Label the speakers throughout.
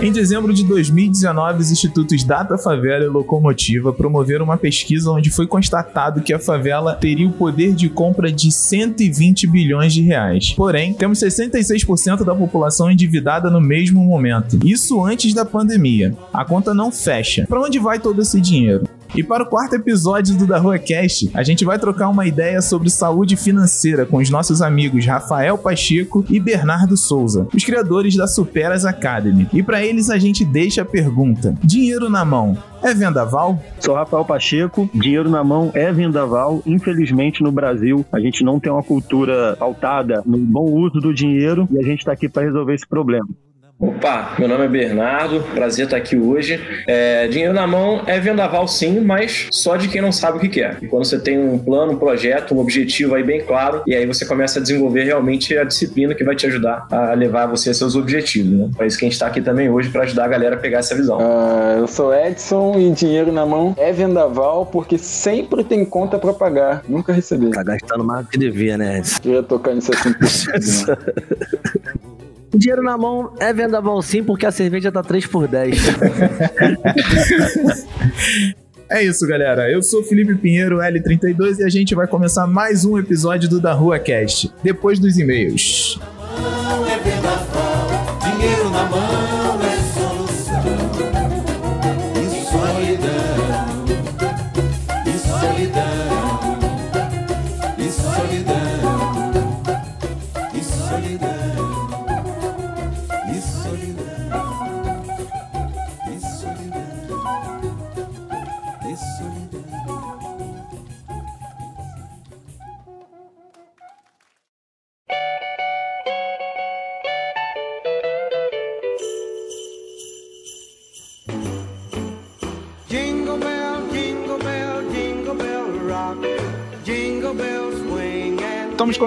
Speaker 1: Em dezembro de 2019, os institutos Data Favela e Locomotiva promoveram uma pesquisa onde foi constatado que a favela teria o poder de compra de 120 bilhões de reais. Porém, temos 66% da população endividada no mesmo momento. Isso antes da pandemia. A conta não fecha. Para onde vai todo esse dinheiro? E para o quarto episódio do Da Rua Cast, a gente vai trocar uma ideia sobre saúde financeira com os nossos amigos Rafael Pacheco e Bernardo Souza, os criadores da Superas Academy. E para eles a gente deixa a pergunta: dinheiro na mão é vendaval?
Speaker 2: Sou Rafael Pacheco, dinheiro na mão é vendaval. Infelizmente, no Brasil, a gente não tem uma cultura pautada no bom uso do dinheiro e a gente está aqui para resolver esse problema.
Speaker 3: Opa, meu nome é Bernardo, prazer estar aqui hoje. É, dinheiro na mão é vendaval sim, mas só de quem não sabe o que quer. E quando você tem um plano, um projeto, um objetivo aí bem claro, e aí você começa a desenvolver realmente a disciplina que vai te ajudar a levar você a seus objetivos. Né? Por isso que a gente está aqui também hoje para ajudar a galera a pegar essa visão.
Speaker 4: Uh, eu sou Edson e dinheiro na mão é vendaval porque sempre tem conta para pagar. Nunca recebi.
Speaker 5: Tá gastando mais do que devia, né,
Speaker 4: Edson? Queria tocar nisso assim.
Speaker 5: Dinheiro na mão é vendaval sim, porque a cerveja tá 3 por 10.
Speaker 1: É isso, galera. Eu sou Felipe Pinheiro, L32, e a gente vai começar mais um episódio do Da Rua Cast, depois dos e-mails.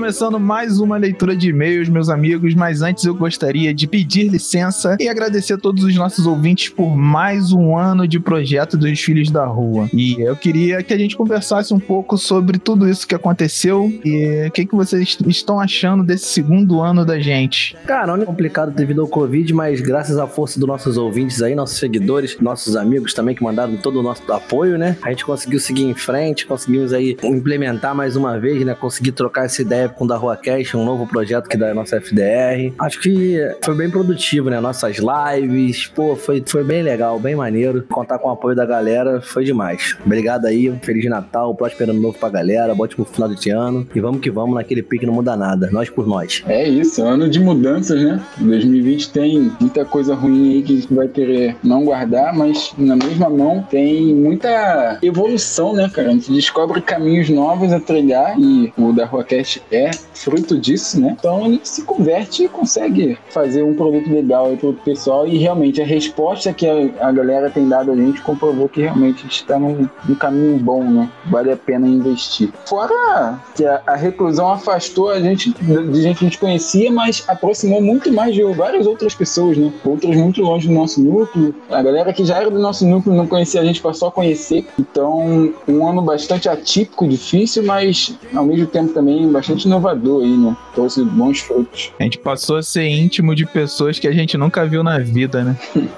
Speaker 1: Começando mais uma leitura de e-mails, meus amigos, mas antes eu gostaria de pedir licença e agradecer a todos os nossos ouvintes por mais um ano de projeto dos Filhos da Rua. E eu queria que a gente conversasse um pouco sobre tudo isso que aconteceu e o que, que vocês estão achando desse segundo ano da gente.
Speaker 5: Cara, é complicado devido ao Covid, mas graças à força dos nossos ouvintes aí, nossos seguidores, nossos amigos também que mandaram todo o nosso apoio, né? A gente conseguiu seguir em frente, conseguimos aí implementar mais uma vez, né? Conseguir trocar esse ideia com o da Rua Cash, um novo projeto que da nossa FDR. Acho que foi bem produtivo, né? Nossas lives, pô, foi, foi bem legal, bem maneiro. Contar com o apoio da galera foi demais. Obrigado aí, Feliz Natal, próspero ano novo pra galera, ótimo final de ano. E vamos que vamos, naquele pique não muda nada. Nós por nós.
Speaker 4: É isso, ano de mudanças, né? 2020 tem muita coisa ruim aí que a gente vai querer não guardar, mas na mesma mão tem muita evolução, né, cara? A gente descobre caminhos novos a trilhar e o da Rua Cast é fruto disso, né? Então gente se converte e consegue fazer um produto legal aí pro pessoal e realmente a resposta que a, a galera tem dado a gente comprovou que realmente está num, num, caminho bom, né? Vale a pena investir. Fora que a, a, reclusão afastou a gente de gente que a gente conhecia, mas aproximou muito mais de várias outras pessoas, né? Outras muito longe do nosso núcleo. A galera que já era do nosso núcleo não conhecia a gente passou a conhecer. Então, um ano bastante atípico, difícil, mas ao mesmo tempo também bastante inovador aí, né? Trouxe bons frutos.
Speaker 1: A gente passou a ser íntimo de pessoas que a gente nunca viu na vida, né?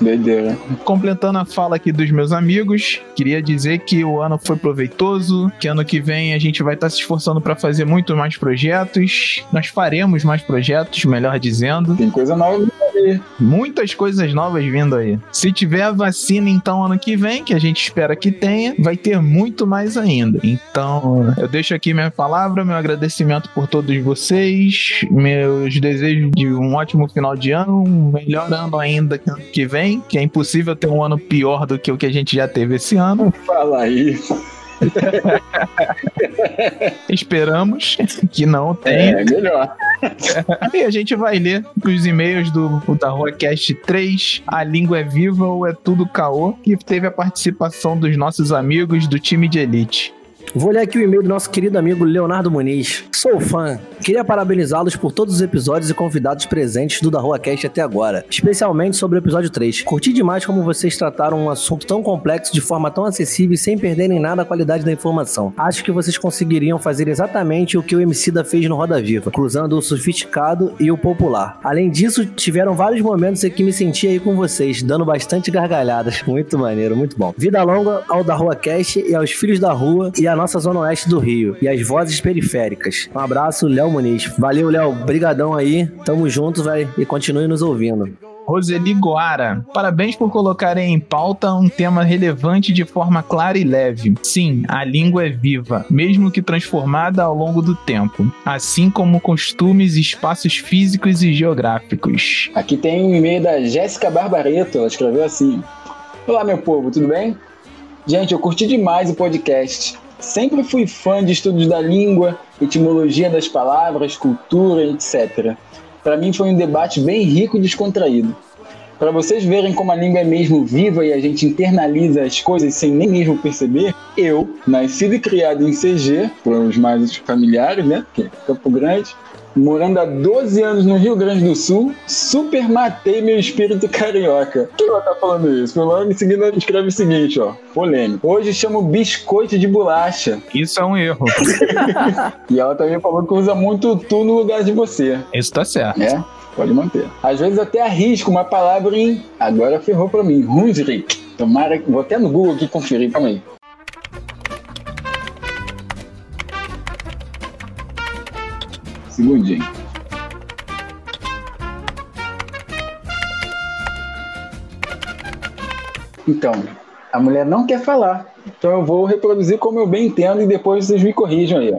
Speaker 4: Doideira.
Speaker 1: Completando a fala aqui dos meus amigos, queria dizer que o ano foi proveitoso, que ano que vem a gente vai estar se esforçando para fazer muito mais projetos. Nós faremos mais projetos, melhor dizendo.
Speaker 4: Tem coisa nova
Speaker 1: aí. Muitas coisas novas vindo aí. Se tiver a vacina, então, ano que vem, que a gente espera que tenha, vai ter muito mais ainda. Então, eu deixo aqui minha palavra, meu agradecimento por todos vocês, meus desejos de um ótimo final de ano, um melhor ano ainda que ano que vem, que é impossível ter um ano pior do que o que a gente já teve esse ano.
Speaker 4: Fala isso.
Speaker 1: Esperamos que não tenha.
Speaker 4: É, melhor.
Speaker 1: E a gente vai ler os e-mails do da Rua Cast 3, A Língua é Viva ou é Tudo Caô, que teve a participação dos nossos amigos do time de elite.
Speaker 5: Vou ler aqui o e-mail do nosso querido amigo Leonardo Muniz. Sou fã. Queria parabenizá-los por todos os episódios e convidados presentes do Da Rua Cast até agora, especialmente sobre o episódio 3. Curti demais como vocês trataram um assunto tão complexo de forma tão acessível e sem perderem nada a qualidade da informação. Acho que vocês conseguiriam fazer exatamente o que o Emicida fez no Roda Viva, cruzando o sofisticado e o popular. Além disso, tiveram vários momentos em que me senti aí com vocês, dando bastante gargalhadas. Muito maneiro, muito bom. Vida longa ao Da Rua Cast e aos Filhos da Rua e nossa Zona Oeste do Rio e as vozes periféricas. Um abraço, Léo Muniz. Valeu, Léo. Brigadão aí. Tamo junto, vai e continue nos ouvindo.
Speaker 1: Roseli Goara, parabéns por colocarem em pauta um tema relevante de forma clara e leve. Sim, a língua é viva, mesmo que transformada ao longo do tempo, assim como costumes, espaços físicos e geográficos.
Speaker 4: Aqui tem um e-mail da Jéssica Barbareto, ela escreveu assim: Olá, meu povo, tudo bem? Gente, eu curti demais o podcast. Sempre fui fã de estudos da língua, etimologia das palavras, cultura, etc. Para mim foi um debate bem rico e descontraído. Para vocês verem como a língua é mesmo viva e a gente internaliza as coisas sem nem mesmo perceber, eu, nascido e criado em CG, para os mais familiares, né? É Campo Grande, morando há 12 anos no Rio Grande do Sul, super matei meu espírito carioca. Quem ela tá falando isso? Logo em seguida escreve o seguinte, ó, polêmico. Hoje chamo biscoito de bolacha.
Speaker 1: Isso é um erro.
Speaker 4: E ela também falou que usa muito tu no lugar de você.
Speaker 1: Isso tá certo.
Speaker 4: É, pode manter. Às vezes até arrisco uma palavra em. Agora ferrou pra mim. Hunsrück. Tomara. Vou até no Google aqui conferir. Calma aí. Segundinho. Então, a mulher não quer falar. Então eu vou reproduzir como eu bem entendo e depois vocês me corrijam aí.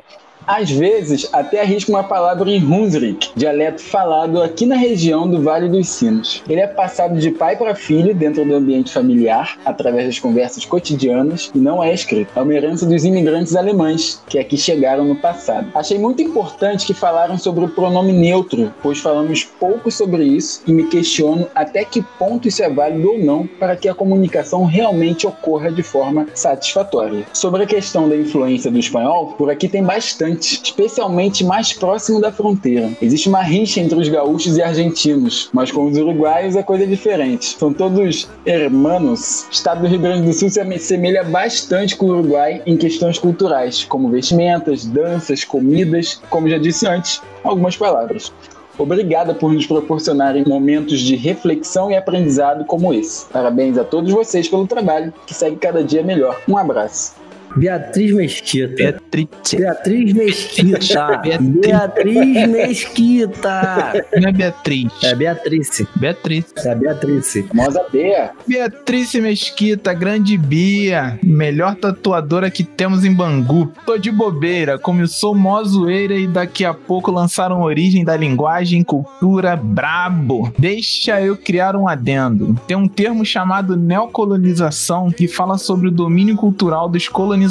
Speaker 4: Às vezes, até arrisco uma palavra em Hunsrück, dialeto falado aqui na região do Vale dos Sinos. Ele é passado de pai para filho dentro do ambiente familiar, através das conversas cotidianas, e não é escrito. É uma herança dos imigrantes alemães, que aqui chegaram no passado. Achei muito importante que falaram sobre o pronome neutro, pois falamos pouco sobre isso e me questiono até que ponto isso é válido ou não para que a comunicação realmente ocorra de forma satisfatória. Sobre a questão da influência do espanhol, por aqui tem bastante, especialmente mais próximo da fronteira. Existe uma rixa entre os gaúchos e argentinos, mas com os uruguaios a coisa é diferente. São todos hermanos. O estado do Rio Grande do Sul se assemelha bastante com o Uruguai em questões culturais, como vestimentas, danças, comidas, como já disse antes, algumas palavras. Obrigada por nos proporcionarem momentos de reflexão e aprendizado como esse. Parabéns a todos vocês pelo trabalho, que segue cada dia melhor. Um abraço.
Speaker 5: Beatriz Mesquita.
Speaker 1: Beatriz.
Speaker 5: Beatriz Mesquita. Beatriz Mesquita.
Speaker 1: Não é Beatriz.
Speaker 5: É Beatrice.
Speaker 1: Beatriz.
Speaker 5: É a Beatrice.
Speaker 4: Famosa Bea.
Speaker 1: Beatriz Mesquita, grande Bia, melhor tatuadora que temos em Bangu. Tô de bobeira, começou mó zoeira e daqui a pouco lançaram Origem da Linguagem Cultura brabo. Deixa eu criar um adendo. Tem um termo chamado neocolonização que fala sobre o domínio cultural dos colonizadores.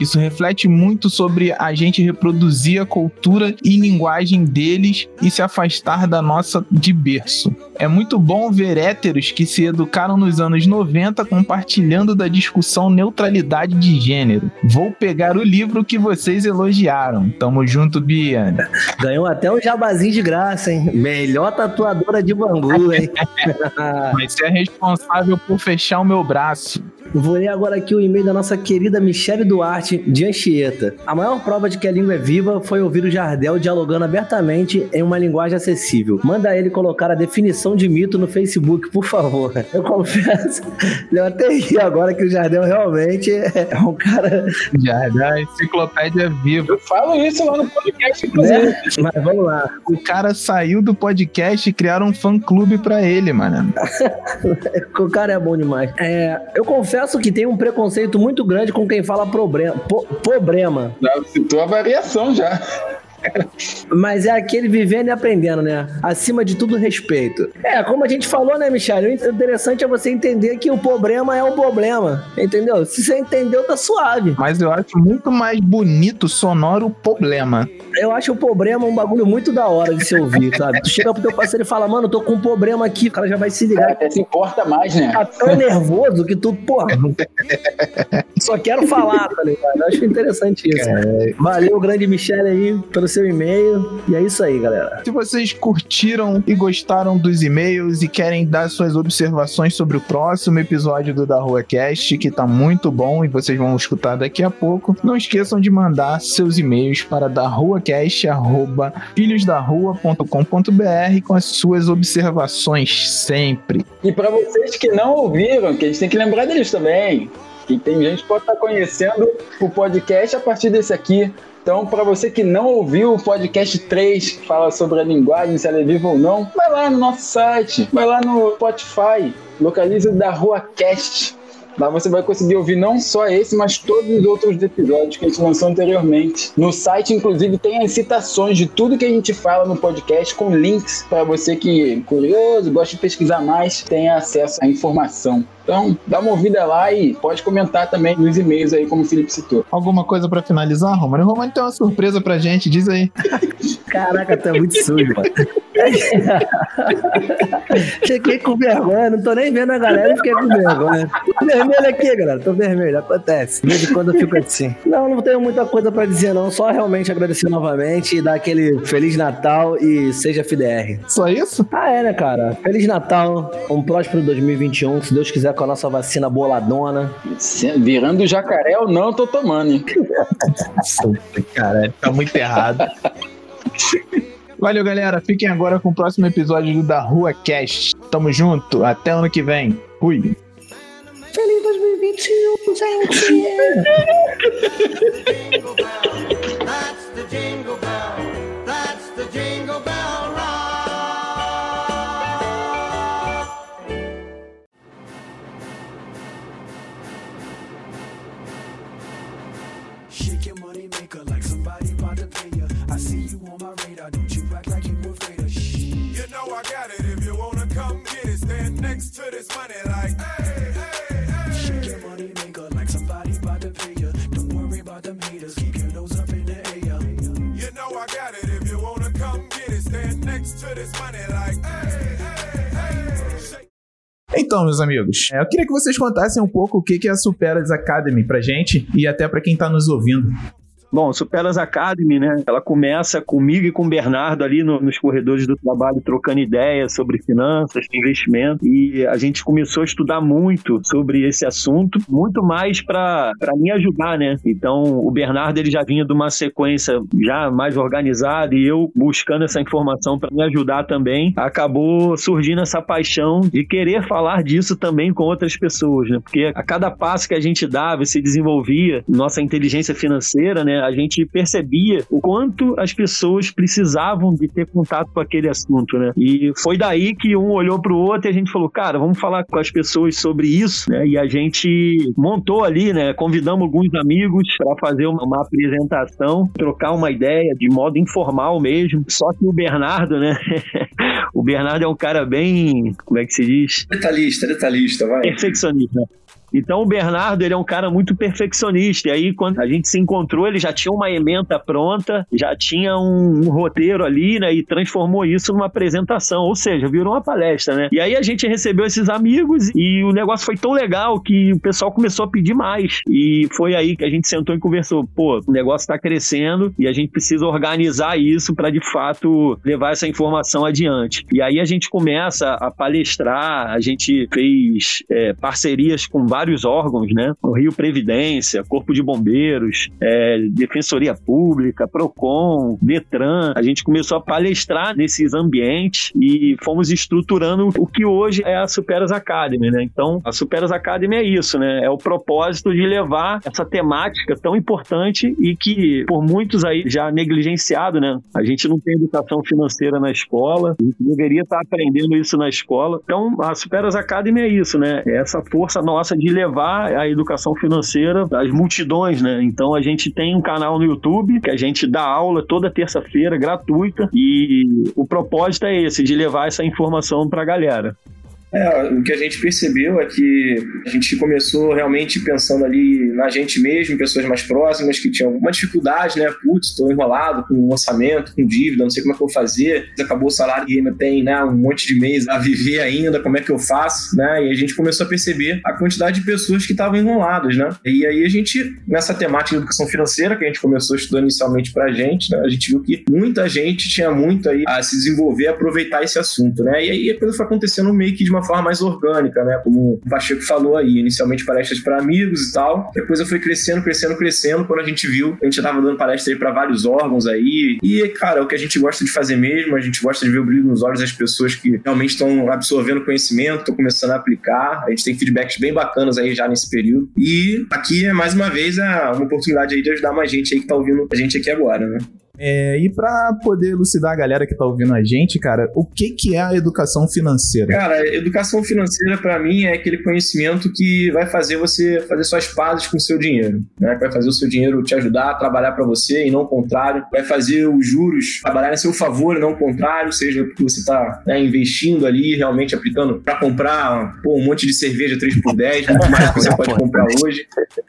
Speaker 1: Isso reflete muito sobre a gente reproduzir a cultura e linguagem deles e se afastar da nossa de berço. É muito bom ver héteros que se educaram nos anos 90 compartilhando da discussão neutralidade de gênero. Vou pegar o livro que vocês elogiaram. Tamo junto, Bia.
Speaker 5: Ganhou até um jabazinho de graça, hein? Melhor tatuadora de Bangu, hein?
Speaker 1: Mas você é responsável por fechar o meu braço.
Speaker 5: Vou ler agora aqui o e-mail da nossa querida Michele Duarte, de Anchieta. A maior prova de que a língua é viva foi ouvir o Jardel dialogando abertamente em uma linguagem acessível. Manda ele colocar a definição de mito no Facebook, por favor. Eu confesso, eu até ri agora que o Jardel realmente é um cara.
Speaker 1: Já, enciclopédia viva.
Speaker 4: Eu falo isso lá no podcast, inclusive.
Speaker 5: Né? Mas vamos lá.
Speaker 1: O cara saiu do podcast e criaram um fã-clube pra ele, mano.
Speaker 5: O cara é bom demais. É, eu confesso que tem um preconceito muito grande com quem fala problema. Po- problema.
Speaker 4: Já citou a variação já.
Speaker 5: Mas é aquele vivendo e aprendendo, né? Acima de tudo, respeito. É, como a gente falou, né, Michele? O interessante é você entender que o problema é o problema. Entendeu? Se você entendeu, tá suave.
Speaker 1: Mas eu acho muito mais bonito, sonoro, o problema.
Speaker 5: Eu acho o problema um bagulho muito da hora de se ouvir, sabe? Tu chega pro teu parceiro e fala, mano, eu tô com um problema aqui, o cara já vai se ligar.
Speaker 4: Até se importa mais, né?
Speaker 5: Tá tão nervoso que tu, porra, só quero falar, tá ligado? Eu acho interessante isso. Valeu, grande Michele aí, pelo seu e-mail. E é isso aí, galera.
Speaker 1: Se vocês curtiram e gostaram dos e-mails e querem dar suas observações sobre o próximo episódio do Da Rua Cast, que tá muito bom e vocês vão escutar daqui a pouco, não esqueçam de mandar seus e-mails para darruacast@filhosdarrua.com.br com as suas observações sempre.
Speaker 4: E para vocês que não ouviram, que a gente tem que lembrar deles também. Que tem gente que pode estar conhecendo o podcast a partir desse aqui. Então, para você que não ouviu o podcast 3, que fala sobre a linguagem, se ela é viva ou não, vai lá no nosso site, vai lá no Spotify, localiza da Rua Cast. Lá você vai conseguir ouvir não só esse, mas todos os outros episódios que a gente lançou anteriormente. No site, inclusive, tem as citações de tudo que a gente fala no podcast, com links para você que é curioso, gosta de pesquisar mais, tenha acesso à informação. Então, dá uma ouvida lá e pode comentar também nos e-mails aí, como o Felipe citou.
Speaker 1: Alguma coisa pra finalizar, Romano? O Romano tem uma surpresa pra gente, diz aí.
Speaker 5: Caraca, tu é muito sujo, mano. Fiquei com vergonha, não tô nem vendo a galera fiquei com vergonha. Tô vermelho aqui, galera, tô vermelho, acontece. De vez em quando eu fico assim. Não, não tenho muita coisa pra dizer, não. Só realmente agradecer novamente e dar aquele Feliz Natal e seja FDR.
Speaker 1: Só isso?
Speaker 5: Ah, é, né, cara? Feliz Natal, um próspero 2021, se Deus quiser, com a nossa vacina boladona.
Speaker 4: Virando jacaré ou não, eu tô tomando, hein?
Speaker 1: Cara, tá muito errado. Valeu, galera. Fiquem agora com o próximo episódio do Da Rua Cast. Tamo junto. Até ano que vem. Fui.
Speaker 5: Feliz 2021, gente!
Speaker 6: That's the jingle bell.
Speaker 1: Então, meus amigos, é, eu queria que vocês contassem um pouco o que que é a Superas Academy pra gente e até pra quem tá nos ouvindo.
Speaker 2: Bom, Superas Academy, né? Ela começa comigo e com o Bernardo ali no- nos corredores do trabalho, trocando ideias sobre finanças, investimento. E a gente começou a estudar muito sobre esse assunto, muito mais para me ajudar, né? Então, o Bernardo ele já vinha de uma sequência já mais organizada e eu buscando essa informação para me ajudar também. Acabou surgindo essa paixão de querer falar disso também com outras pessoas, né? Porque a cada passo que a gente dava e se desenvolvia, nossa inteligência financeira, né? A gente percebia o quanto as pessoas precisavam de ter contato com aquele assunto, né? E foi daí que um olhou pro outro e a gente falou, cara, vamos falar com as pessoas sobre isso, né? E a gente montou ali, né? Convidamos alguns amigos para fazer uma, uma apresentação, trocar uma ideia de modo informal mesmo. Só que o Bernardo, né? o Bernardo é um cara bem, como é que se diz?
Speaker 3: Detalhista, detalhista, vai.
Speaker 2: perfeccionista. Então o Bernardo, ele é um cara muito perfeccionista. E aí, quando a gente se encontrou, ele já tinha uma ementa pronta, já tinha um, um roteiro ali, né? E transformou isso numa apresentação. Ou seja, virou uma palestra, né? E aí a gente recebeu esses amigos e o negócio foi tão legal que o pessoal começou a pedir mais. E foi aí que a gente sentou e conversou. Pô, o negócio tá crescendo e a gente precisa organizar isso para de fato levar essa informação adiante. E aí a gente começa a palestrar, a gente fez é, parcerias com vários órgãos, né? O Rio Previdência, Corpo de Bombeiros, é, Defensoria Pública, Procon, Detran. A gente começou a palestrar nesses ambientes e fomos estruturando o que hoje é a Superas Academy, né? Então, a Superas Academy é isso, né? É o propósito de levar essa temática tão importante e que por muitos aí já negligenciado, né? A gente não tem educação financeira na escola, a gente deveria estar aprendendo isso na escola. Então, a Superas Academy é isso, né? É essa força nossa de levar a educação financeira às multidões, né? Então a gente tem um canal no YouTube que a gente dá aula toda terça-feira gratuita e o propósito é esse, de levar essa informação pra galera.
Speaker 3: É, o que a gente percebeu é que a gente começou realmente pensando ali na gente mesmo, pessoas mais próximas que tinham alguma dificuldade, né? Putz, estou enrolado com orçamento, com dívida, não sei como é que eu vou fazer. Acabou o salário e ainda tem né, um monte de mês a viver ainda, como é que eu faço, né? E a gente começou a perceber a quantidade de pessoas que estavam enroladas, né? E aí a gente, nessa temática de educação financeira que a gente começou estudando inicialmente pra gente, né? A gente viu que muita gente tinha muito aí a se desenvolver, a aproveitar esse assunto, né? E aí a coisa foi acontecendo meio que de uma forma mais orgânica, né? Como o Pacheco falou aí, inicialmente palestras para amigos e tal. Depois eu fui crescendo, crescendo, crescendo. Quando a gente viu, a gente já tava dando palestra aí para vários órgãos aí. E, cara, é o que a gente gosta de fazer mesmo, a gente gosta de ver o brilho nos olhos das pessoas que realmente estão absorvendo conhecimento, estão começando a aplicar. A gente tem feedbacks bem bacanas aí já nesse período. E aqui é mais uma vez uma oportunidade aí de ajudar mais gente aí que tá ouvindo a gente aqui agora, né?
Speaker 1: É, e pra poder elucidar a galera que tá ouvindo a gente, cara, o que que é a educação financeira?
Speaker 3: Cara, educação financeira pra mim é aquele conhecimento que vai fazer você fazer suas pazes com o seu dinheiro, né? Vai fazer o seu dinheiro te ajudar a trabalhar pra você e não o contrário. Vai fazer os juros trabalharem a seu favor e não o contrário, seja porque você tá né, investindo ali, realmente aplicando pra comprar pô, um monte de cerveja 3x10, muito mais que você pode comprar hoje,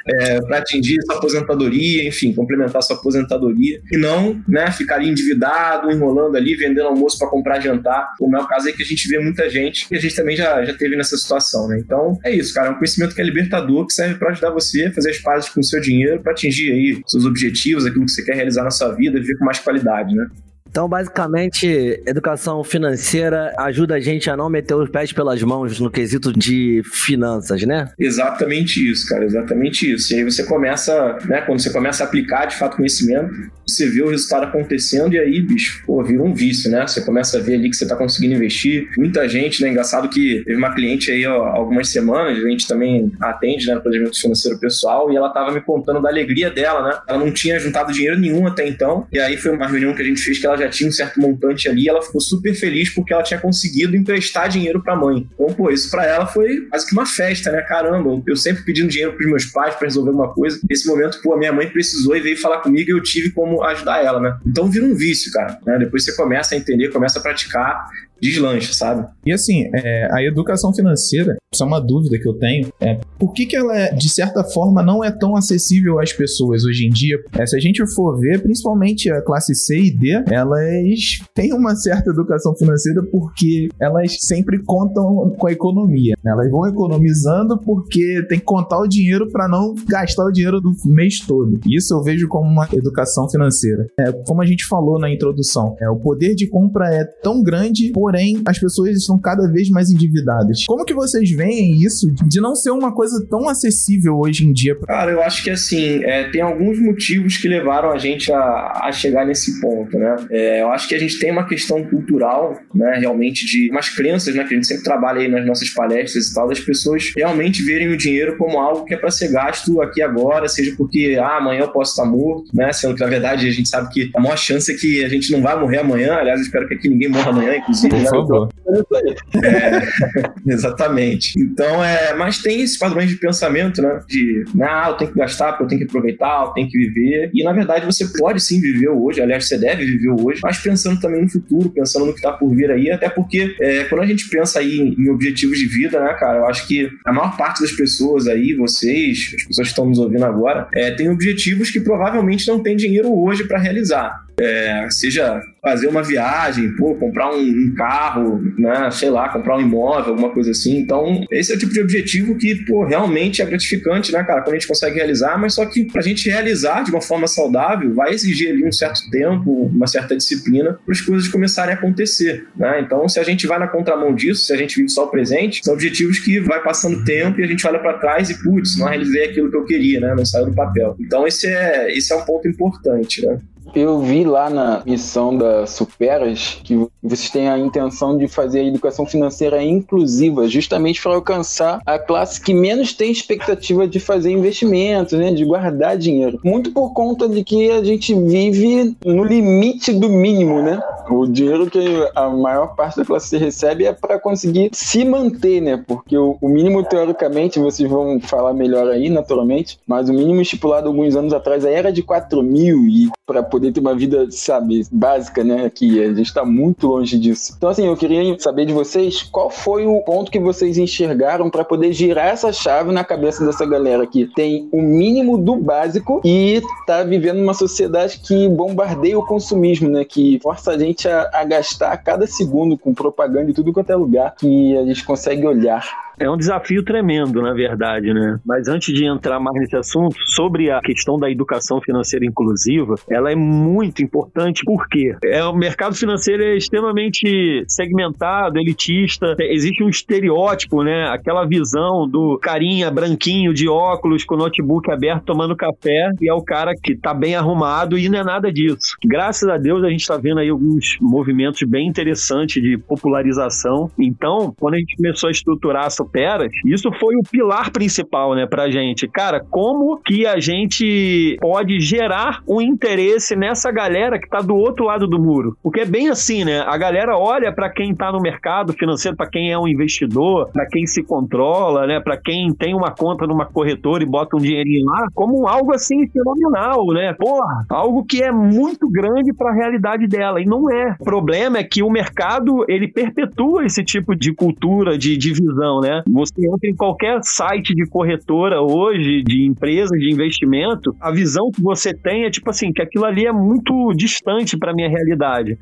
Speaker 3: é, para atingir sua aposentadoria, enfim, complementar sua aposentadoria e não, né, ficar ali endividado, enrolando ali, vendendo almoço para comprar jantar, como é o caso aí que a gente vê muita gente e a gente também já, já teve nessa situação, né? Então é isso, cara, é um conhecimento que é libertador, que serve para ajudar você a fazer as pazes com o seu dinheiro para atingir aí seus objetivos, aquilo que você quer realizar na sua vida, viver com mais qualidade, né?
Speaker 5: Então, basicamente, educação financeira ajuda a gente a não meter os pés pelas mãos no quesito de finanças, né?
Speaker 3: Exatamente isso, cara, exatamente isso. E aí você começa, né, quando você começa a aplicar de fato conhecimento, você vê o resultado acontecendo e aí, bicho, pô, vira um vício, né? Você começa a ver ali que você tá conseguindo investir. Muita gente, né? Engraçado que teve uma cliente aí, ó, algumas semanas, a gente também atende, né, no planejamento financeiro pessoal, e ela tava me contando da alegria dela, né? Ela não tinha juntado dinheiro nenhum até então, e aí foi uma reunião que a gente fez que ela já tinha um certo montante ali, ela ficou super feliz porque ela tinha conseguido emprestar dinheiro pra mãe. Então, pô, isso pra ela foi quase que uma festa, né? Caramba, eu sempre pedindo dinheiro pros meus pais pra resolver uma coisa. Nesse momento, pô, a minha mãe precisou e veio falar comigo e eu tive como ajudar ela, né? Então vira um vício, cara. Né? Depois você começa a entender, começa a praticar, deslancha, sabe?
Speaker 1: E assim, é, a educação financeira, isso é uma dúvida que eu tenho, é por que, que ela, de certa forma, não é tão acessível às pessoas hoje em dia? É, se a gente for ver, principalmente a classe C e D, elas têm uma certa educação financeira porque elas sempre contam com a economia. né? Elas vão economizando porque tem que contar o dinheiro para não gastar o dinheiro do mês todo. Isso eu vejo como uma educação financeira. É, como a gente falou na introdução, é, o poder de compra é tão grande, porém as pessoas estão cada vez mais endividadas. Como que vocês veem isso de não ser uma coisa tão acessível hoje em dia?
Speaker 3: Cara, eu acho que assim, é, tem alguns motivos que levaram a gente a, a chegar nesse ponto, né? É, eu acho que a gente tem uma questão cultural, né, realmente de umas crenças, né, que a gente sempre trabalha aí nas nossas palestras e tal, das pessoas realmente verem o dinheiro como algo que é para ser gasto aqui agora, seja porque ah, amanhã eu posso estar morto, né? Sendo que na verdade a gente sabe que a maior chance é que a gente não vai morrer amanhã, aliás, eu espero que aqui ninguém morra amanhã, inclusive.
Speaker 1: Por
Speaker 3: né?
Speaker 1: favor.
Speaker 3: É, exatamente. Então, é, mas tem esses padrões de pensamento, né? De, ah, eu tenho que gastar porque eu tenho que aproveitar, eu tenho que viver. E, na verdade, você pode sim viver hoje, aliás, você deve viver hoje, mas pensando também no futuro, pensando no que está por vir aí, até porque é, quando a gente pensa aí em, em objetivos de vida, né, cara, eu acho que a maior parte das pessoas aí, vocês, as pessoas que estão nos ouvindo agora, é, tem objetivos que provavelmente não tem dinheiro hoje para realizar. É, seja fazer uma viagem, pô, comprar um, um carro, né, sei lá, comprar um imóvel, alguma coisa assim. Então, esse é o tipo de objetivo que, pô, realmente é gratificante, né, cara, quando a gente consegue realizar, mas só que pra gente realizar de uma forma saudável, vai exigir ali um certo tempo, uma certa disciplina, para as coisas começarem a acontecer, né? Então, se a gente vai na contramão disso, se a gente vive só o presente, são objetivos que vai passando tempo e a gente olha para trás e, putz, não realizei aquilo que eu queria, né, não saiu do papel. Então, esse é, esse é um ponto importante, né?
Speaker 4: Eu vi lá na missão da Superas que vocês têm a intenção de fazer a educação financeira inclusiva, justamente para alcançar a classe que menos tem expectativa de fazer investimentos, né, de guardar dinheiro. Muito por conta de que a gente vive no limite do mínimo, né? O dinheiro que a maior parte da classe recebe é para conseguir se manter, né? Porque o, o mínimo, teoricamente, vocês vão falar melhor aí, naturalmente, mas o mínimo estipulado alguns anos atrás era de 4 mil e para poder ter uma vida, sabe, básica, né? Que a gente está muito longe disso. Então, assim, eu queria saber de vocês qual foi o ponto que vocês enxergaram para poder girar essa chave na cabeça dessa galera que tem o mínimo do básico e tá vivendo numa sociedade que bombardeia o consumismo, né? Que força a gente a, a gastar a cada segundo com propaganda e tudo quanto é lugar que a gente consegue olhar.
Speaker 2: É um desafio tremendo, na verdade, né? Mas antes de entrar mais nesse assunto, sobre a questão da educação financeira inclusiva, ela é muito importante porque é, o mercado financeiro é extremamente segmentado, elitista, existe um estereótipo, né? Aquela visão do carinha branquinho de óculos com notebook aberto tomando café e é o cara que tá bem arrumado e não é nada disso. Graças a Deus a gente tá vendo aí alguns movimentos bem interessantes de popularização. Então, quando a gente começou a estruturar essa Isso foi o pilar principal, né, pra gente. Cara, como que a gente pode gerar um interesse nessa galera que tá do outro lado do muro? Porque é bem assim, né? A galera olha para quem tá no mercado financeiro, para quem é um investidor, para quem se controla, né, para quem tem uma conta numa corretora e bota um dinheirinho lá, como algo assim fenomenal, né? Porra, algo que é muito grande para a realidade dela e não é. O problema é que o mercado, ele perpetua esse tipo de cultura, de, de visão, né? Você entra em qualquer site de corretora hoje, de empresa, de investimento, a visão que você tem é tipo assim, que aquilo ali é muito distante para minha realidade.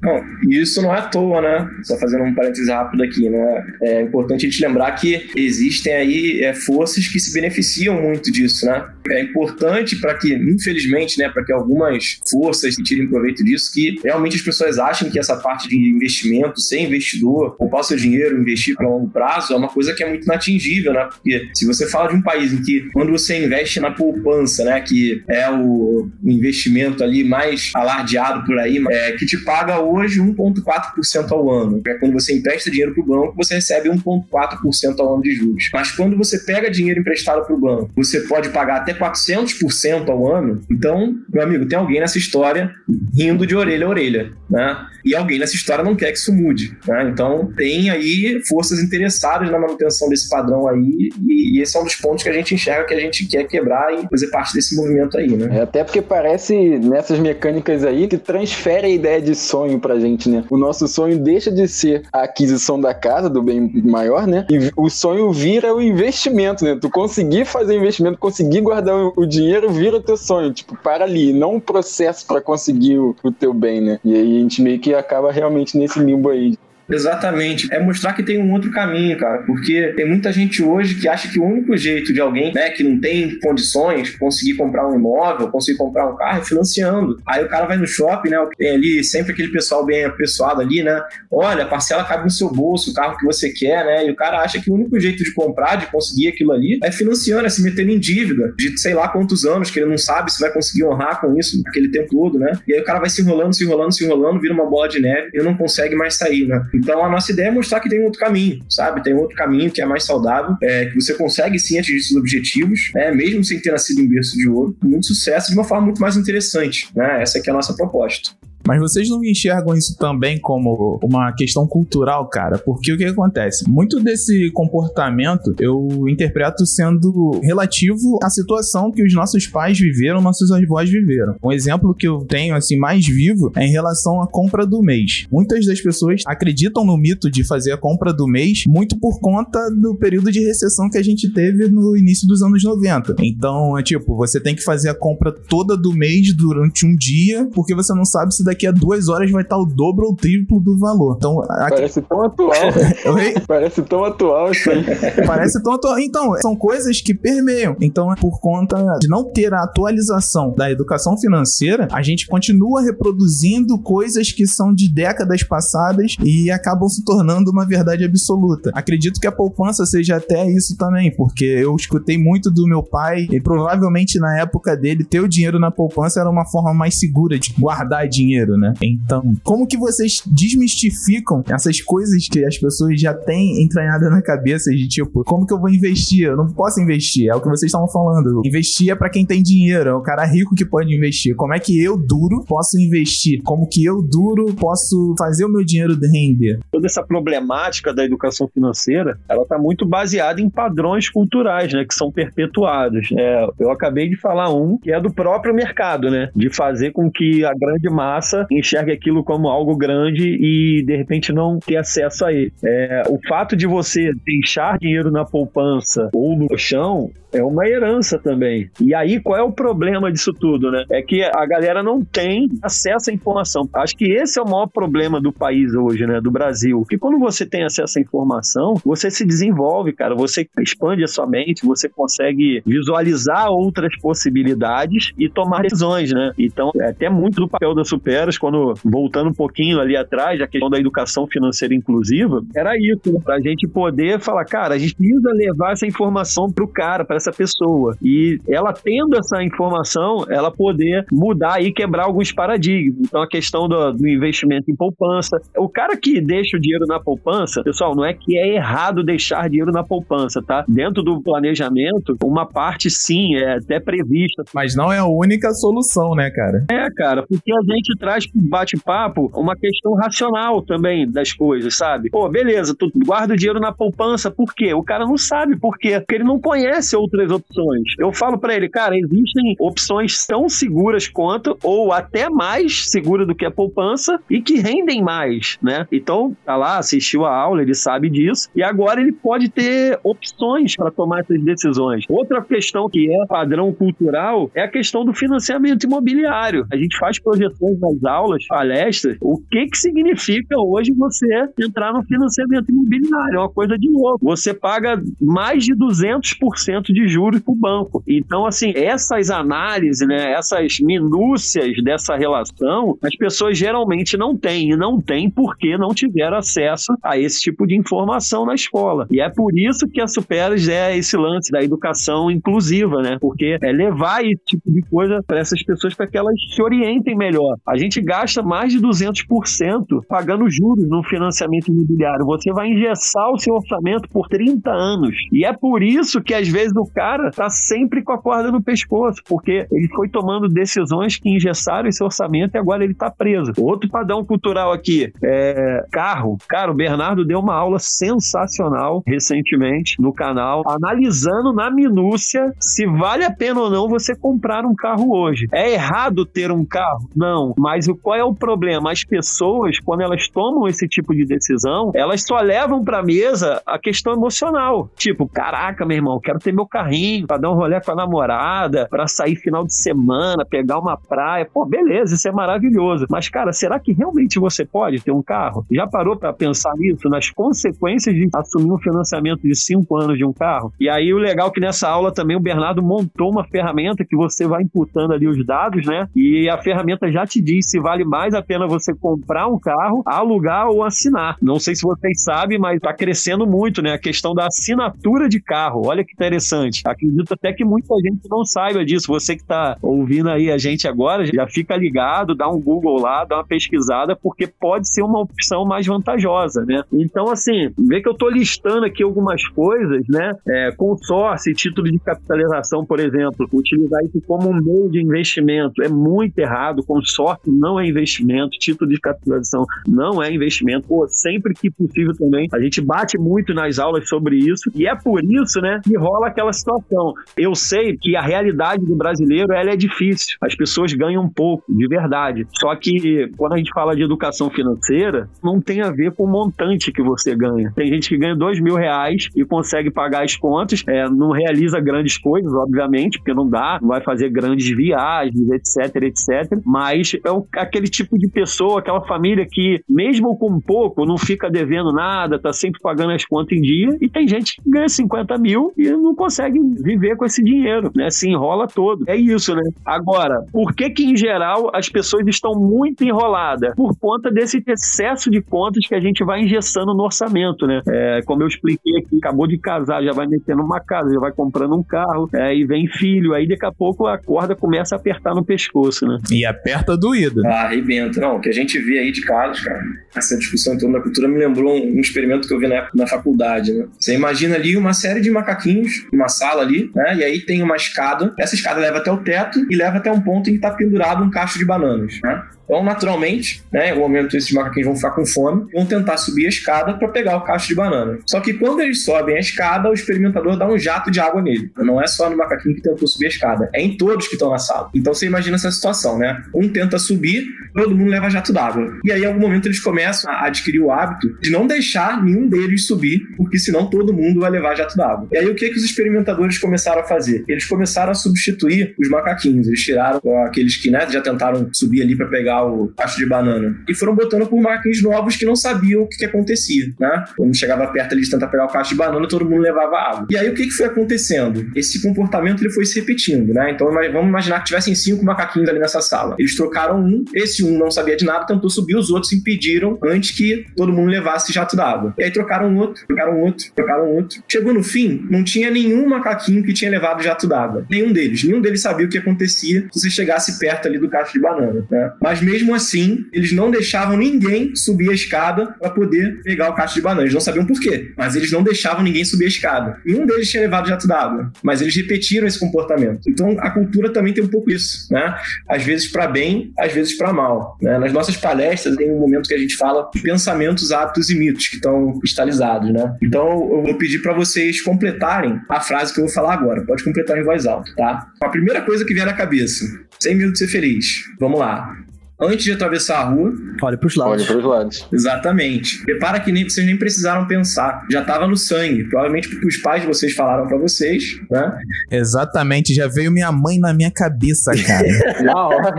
Speaker 3: Bom, e isso não é à toa, né? Só fazendo um parênteses rápido aqui, né? É importante a gente lembrar que existem aí é, forças que se beneficiam muito disso, né? É importante para que, infelizmente, né, para que algumas forças tirem proveito disso, que realmente as pessoas achem que essa parte de investimento, ser investidor, poupar seu dinheiro, investir para longo prazo, é uma coisa que é muito inatingível, né? Porque se você fala de um país em que, quando você investe na poupança, né, que é o investimento ali mais alardeado por aí, é, que te paga hoje 1,4% ao ano. É quando você empresta dinheiro para o banco, você recebe 1,4% ao ano de juros. Mas quando você pega dinheiro emprestado para o banco, você pode pagar até 400% ao ano. Então, meu amigo, tem alguém nessa história rindo de orelha a orelha, né? E alguém nessa história não quer que isso mude, né? Então, tem aí forças interessadas na manutenção desse padrão aí e, e esse é um dos pontos que a gente enxerga que a gente quer quebrar e fazer parte desse movimento aí, né?
Speaker 4: É, até porque parece nessas mecânicas aí que transfere a ideia de sonho pra gente, né? O nosso sonho deixa de ser a aquisição da casa, do bem maior, né? E o sonho vira o investimento, né? Tu conseguir fazer investimento, conseguir guardar o, dinheiro, vira o teu sonho. Tipo, para ali, não um processo pra conseguir o, o teu bem, né? E aí a gente meio que acaba realmente nesse limbo aí.
Speaker 3: Exatamente. É mostrar que tem um outro caminho, cara. Porque tem muita gente hoje que acha que o único jeito de alguém, né, que não tem condições, conseguir comprar um imóvel, conseguir comprar um carro é financiando. Aí o cara vai no shopping, né? Tem ali sempre aquele pessoal bem apessoado ali, né? Olha, a parcela cabe no seu bolso, o carro que você quer, né? E o cara acha que o único jeito de comprar, de conseguir aquilo ali, é financiando, é se metendo em dívida de sei lá quantos anos, que ele não sabe se vai conseguir honrar com isso aquele tempo todo, né? E aí o cara vai se enrolando, se enrolando, se enrolando, vira uma bola de neve e não consegue mais sair, né? Então a nossa ideia é mostrar que tem outro caminho, sabe? Tem outro caminho que é mais saudável, é, que você consegue sim atingir seus objetivos, né? mesmo sem ter nascido em berço de ouro, com muito sucesso, de uma forma muito mais interessante, né? Essa aqui é a nossa proposta.
Speaker 1: Mas vocês não enxergam isso também como uma questão cultural, cara? Porque o que acontece? Muito desse comportamento eu interpreto sendo relativo à situação que os nossos pais viveram, nossos avós viveram. Um exemplo que eu tenho assim mais vivo é em relação à compra do mês. Muitas das pessoas acreditam no mito de fazer a compra do mês muito por conta do período de recessão que a gente teve no início dos anos 90. Então, é tipo, você tem que fazer a compra toda do mês durante um dia, porque você não sabe se daqui a duas horas vai estar o dobro ou o triplo do valor. Então, aqui...
Speaker 4: Parece tão atual. Parece tão atual isso aí.
Speaker 1: Parece tão atual. Então, são coisas que permeiam. Então, por conta de não ter a atualização da educação financeira, a gente continua reproduzindo coisas que são de décadas passadas e acabam se tornando uma verdade absoluta. Acredito que a poupança seja até isso também, porque eu escutei muito do meu pai e provavelmente na época dele ter o dinheiro na poupança era uma forma mais segura de guardar dinheiro. Né? Então, como que vocês desmistificam essas coisas que as pessoas já têm entranhada na cabeça de tipo, como que eu vou investir? Eu não posso investir. É o que vocês estavam falando. Investir é pra quem tem dinheiro, é o cara rico que pode investir. Como é que eu, duro, posso investir? Como que eu, duro, posso fazer o meu dinheiro render?
Speaker 2: toda essa problemática da educação financeira, ela está muito baseada em padrões culturais, né, que são perpetuados. É, eu acabei de falar um que é do próprio mercado, né, de fazer com que a grande massa enxergue aquilo como algo grande e de repente não ter acesso a ele. É, o fato de você deixar dinheiro na poupança ou no chão é uma herança também. E aí, qual é o problema disso tudo, né? É que a galera não tem acesso à informação. Acho que esse é o maior problema do país hoje, né? Do Brasil. Que quando você tem acesso à informação, você se desenvolve, cara. Você expande a sua mente, você consegue visualizar outras possibilidades e tomar decisões, né? Então, é até muito do papel das superas, quando voltando um pouquinho ali atrás, a questão da educação financeira inclusiva, era isso, né? Pra gente poder falar, cara, a gente precisa levar essa informação pro cara, pra essa pessoa. E ela tendo essa informação, ela poder mudar e quebrar alguns paradigmas. Então, a questão do, do investimento em poupança. O cara que deixa o dinheiro na poupança, pessoal, não é que é errado deixar dinheiro na poupança, tá? Dentro do planejamento, uma parte sim é até prevista.
Speaker 1: Mas não é a única solução, né, cara?
Speaker 2: É, cara, porque a gente traz pro bate-papo uma questão racional também das coisas, sabe? Pô, beleza, tu guarda o dinheiro na poupança, por quê? O cara não sabe por quê, porque ele não conhece outras opções. Eu falo pra ele, cara, existem opções tão seguras quanto, ou até mais segura do que a poupança, e que rendem mais, né? Então, tá lá, assistiu a aula, ele sabe disso, e agora ele pode ter opções para tomar essas decisões. Outra questão que é padrão cultural é a questão do financiamento imobiliário. A gente faz projeções nas aulas, palestras, o que que significa hoje você entrar no financiamento imobiliário? É uma coisa de louco. Você paga mais de 200% de juros para o banco. Então, assim, essas análises, né, essas minúcias dessa relação, as pessoas geralmente não têm. E não têm porque não tiveram acesso a esse tipo de informação na escola. E é por isso que a Superes é esse lance da educação inclusiva, né? Porque é levar esse tipo de coisa para essas pessoas para que elas se orientem melhor. A gente gasta mais de 200% pagando juros no financiamento imobiliário. Você vai engessar o seu orçamento por 30 anos. E é por isso que às vezes o cara tá sempre com a corda no pescoço, porque ele foi tomando decisões que engessaram esse orçamento e agora ele tá preso. Outro padrão cultural aqui é carro. Cara, o Bernardo deu uma aula sensacional recentemente no canal, analisando na minúcia se vale a pena ou não você comprar um carro hoje. É errado ter um carro? Não. Mas o qual é o problema? As pessoas, quando elas tomam esse tipo de decisão, elas só levam pra mesa a questão emocional. Tipo, caraca, meu irmão, quero ter meu carrinho pra dar um rolê com a namorada, pra sair final de semana, pegar uma praia. Pô, beleza, isso é maravilhoso. Mas, cara, será que realmente você pode ter um carro? Já parou pra pensar nisso? Nas consequências de assumir um financiamento de cinco anos de um carro? E aí, o legal é que nessa aula também o Bernardo montou uma ferramenta que você vai imputando ali os dados, né? E a ferramenta já te diz se vale mais a pena você comprar um carro, alugar ou assinar. Não sei se vocês sabem, mas tá crescendo muito, né? A questão da assinatura de carro. Olha que interessante. Acredito até que muita gente não saiba disso. Você que tá ouvindo aí a gente agora, já fica ligado, dá um Google lá, dá uma pesquisada, porque pode ser uma opção mais vantajosa, né? Então, assim, vê que eu tô listando aqui algumas coisas, né? É, consórcio, título de capitalização, por exemplo, utilizar isso como um meio de investimento é muito errado. Consórcio não é investimento, título de capitalização não é investimento. Pô, sempre que possível também, a gente bate muito nas aulas sobre isso e é por isso, né, que rola aquela situação. Eu sei que a realidade do brasileiro ela é difícil. As pessoas ganham pouco, de verdade. Só que quando a gente fala de educação financeira, não tem a ver com o montante que você ganha. Tem gente que ganha dois mil reais e consegue pagar as contas, é, não realiza grandes coisas, obviamente, porque não dá, não vai fazer grandes viagens, etc, etc. Mas é o- aquele tipo de pessoa, aquela família que, mesmo com pouco, não fica devendo nada, tá sempre pagando as contas em dia. E tem gente que ganha 50 mil e não consegue consegue viver com esse dinheiro, né? Se enrola todo. É isso, né? Agora, por que que em geral as pessoas estão muito enroladas? Por conta desse excesso de contas que a gente vai engessando no orçamento, né? É, como eu expliquei aqui, acabou de casar, já vai metendo uma casa, já vai comprando um carro, é, e vem filho, aí daqui a pouco a corda começa a apertar no pescoço, né?
Speaker 1: E aperta doído.
Speaker 3: Ah, arrebenta. Não, o que a gente vê aí de casos, cara, essa discussão em torno da cultura me lembrou um, um experimento que eu vi na época na faculdade, né? Você imagina ali uma série de macaquinhos, uma sala ali, né? E aí tem uma escada, essa escada leva até o teto e leva até um ponto em que tá pendurado um cacho de bananas, né? Então, naturalmente, né, no momento esses macaquinhos vão ficar com fome, vão tentar subir a escada para pegar o cacho de banana. Só que quando eles sobem a escada, o experimentador dá um jato de água nele. Não é só no macaquinho que tentou subir a escada, é em todos que estão na sala. Então você imagina essa situação, né? Um tenta subir, todo mundo leva jato d'água. E aí, em algum momento, eles começam a adquirir o hábito de não deixar nenhum deles subir, porque senão todo mundo vai levar jato d'água. E aí, o que, que os experimentadores começaram a fazer? Eles começaram a substituir os macaquinhos. Eles tiraram aqueles que né, já tentaram subir ali para pegar o cacho de banana e foram botando por macaquinhos novos que não sabiam o que, que acontecia, né? Quando chegava perto ali de tentar pegar o cacho de banana, todo mundo levava água. E aí, o que, que foi acontecendo? Esse comportamento ele foi se repetindo, né? Então, vamos imaginar que tivessem cinco macaquinhos ali nessa sala. Eles trocaram um, esse um não sabia de nada, tentou subir, os outros impediram antes que todo mundo levasse jato d'água. E aí trocaram outro, trocaram outro, trocaram outro. Chegou no fim, não tinha nenhum macaquinho que tinha levado jato d'água. Nenhum deles. Nenhum deles sabia o que acontecia se você chegasse perto ali do cacho de banana, né? Mas mesmo assim, eles não deixavam ninguém subir a escada para poder pegar o cacho de banana. Eles não sabiam por quê, mas eles não deixavam ninguém subir a escada. Nenhum deles tinha levado jato d'água, mas eles repetiram esse comportamento. Então a cultura também tem um pouco isso, né? Às vezes para bem, às vezes para mal. Né? Nas nossas palestras tem um momento que a gente fala de pensamentos, hábitos e mitos que estão cristalizados, né? Então eu vou pedir para vocês completarem a frase que eu vou falar agora. Pode completar em voz alta, tá? A primeira coisa que vier na cabeça, sem medo de ser feliz. Vamos lá. Antes de atravessar a rua,
Speaker 5: Olha pros
Speaker 4: Olha
Speaker 5: lados.
Speaker 4: pros lados.
Speaker 3: Exatamente. Repara que nem, vocês nem precisaram pensar. Já estava no sangue. Provavelmente porque os pais de vocês falaram para vocês, né?
Speaker 1: Exatamente, já veio minha mãe na minha cabeça, cara.
Speaker 4: Na hora.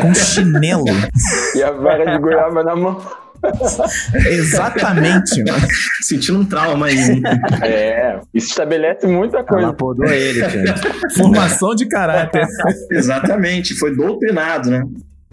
Speaker 1: com chinelo.
Speaker 4: E a vara de goiaba na mão.
Speaker 1: Exatamente, mano.
Speaker 3: Sentindo um trauma aí.
Speaker 4: É, isso estabelece muita
Speaker 5: Ela
Speaker 4: coisa.
Speaker 5: podou ele, cara.
Speaker 1: Formação de caráter.
Speaker 3: Exatamente. Foi doutrinado, né?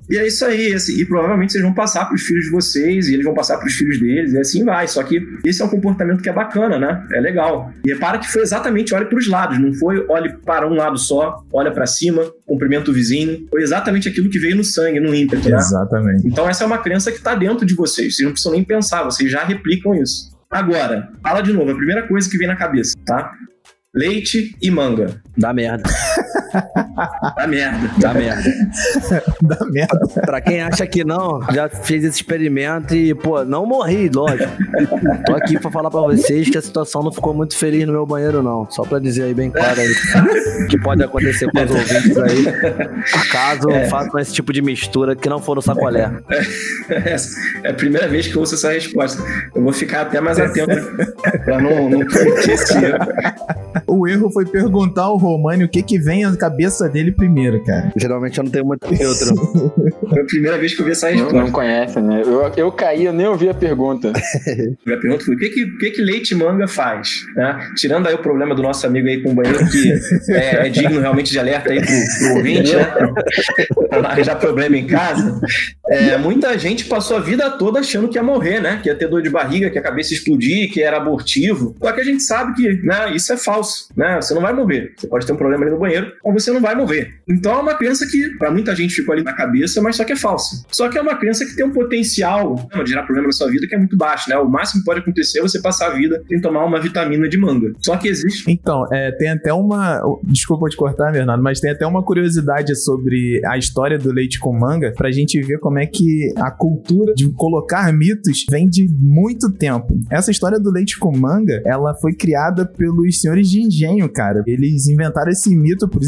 Speaker 3: E é isso aí, assim, e provavelmente vocês vão passar para os filhos de vocês, e eles vão passar para os filhos deles, e assim vai. Só que esse é um comportamento que é bacana, né? É legal. E repara que foi exatamente olhe para os lados, não foi olhe para um lado só, olha para cima, cumprimenta o vizinho. Foi exatamente aquilo que veio no sangue, no ímpeto, né?
Speaker 1: Exatamente.
Speaker 3: Então essa é uma crença que está dentro de vocês. Vocês não precisam nem pensar, vocês já replicam isso. Agora, fala de novo, a primeira coisa que vem na cabeça, tá? Leite e manga.
Speaker 5: Dá merda.
Speaker 3: Dá merda.
Speaker 5: Dá merda.
Speaker 1: Dá merda.
Speaker 5: Pra quem acha que não, já fez esse experimento e, pô, não morri, lógico. Tô aqui pra falar pra vocês que a situação não ficou muito feliz no meu banheiro, não. Só pra dizer aí bem claro aí que pode acontecer com os ouvintes aí. Caso façam esse tipo de mistura que não for no sacolé.
Speaker 3: É a primeira vez que eu ouço essa resposta. Eu vou ficar até mais atento pra não, não cometer esse erro.
Speaker 1: O erro foi perguntar ao Romani o que que vem na cabeça dele primeiro, cara.
Speaker 5: Geralmente eu não tenho muito filtro.
Speaker 3: Foi a primeira vez que eu vi essa
Speaker 4: Não,
Speaker 3: resposta.
Speaker 4: não conhece, né? Eu, eu caí, eu nem ouvi a pergunta.
Speaker 3: A pergunta foi: o que, que, o que, que leite manga faz? Né? Tirando aí o problema do nosso amigo aí com o banheiro, que é, é digno realmente de alerta aí pro, pro ouvinte, né? Pra não arranjar problema em casa. É, muita gente passou a vida toda achando que ia morrer, né? Que ia ter dor de barriga, que a cabeça ia explodir, que era abortivo. Só que a gente sabe que né, isso é falso, né? Você não vai morrer. Você pode ter um problema ali no banheiro, mas você não vai morrer. Então é uma crença que, pra muita gente, ficou ali na cabeça, mas só que é falsa. Só que é uma crença que tem um potencial de gerar problema na sua vida que é muito baixo, né? O máximo que pode acontecer é você passar a vida sem tomar uma vitamina de manga. Só que existe.
Speaker 1: Então, é, tem até uma. Desculpa te cortar, Bernardo, mas tem até uma curiosidade sobre a história do leite com manga, pra gente ver como é que a cultura de colocar mitos vem de muito tempo. Essa história do leite com manga, ela foi criada pelos senhores de engenho, cara. Eles inventaram esse mito para os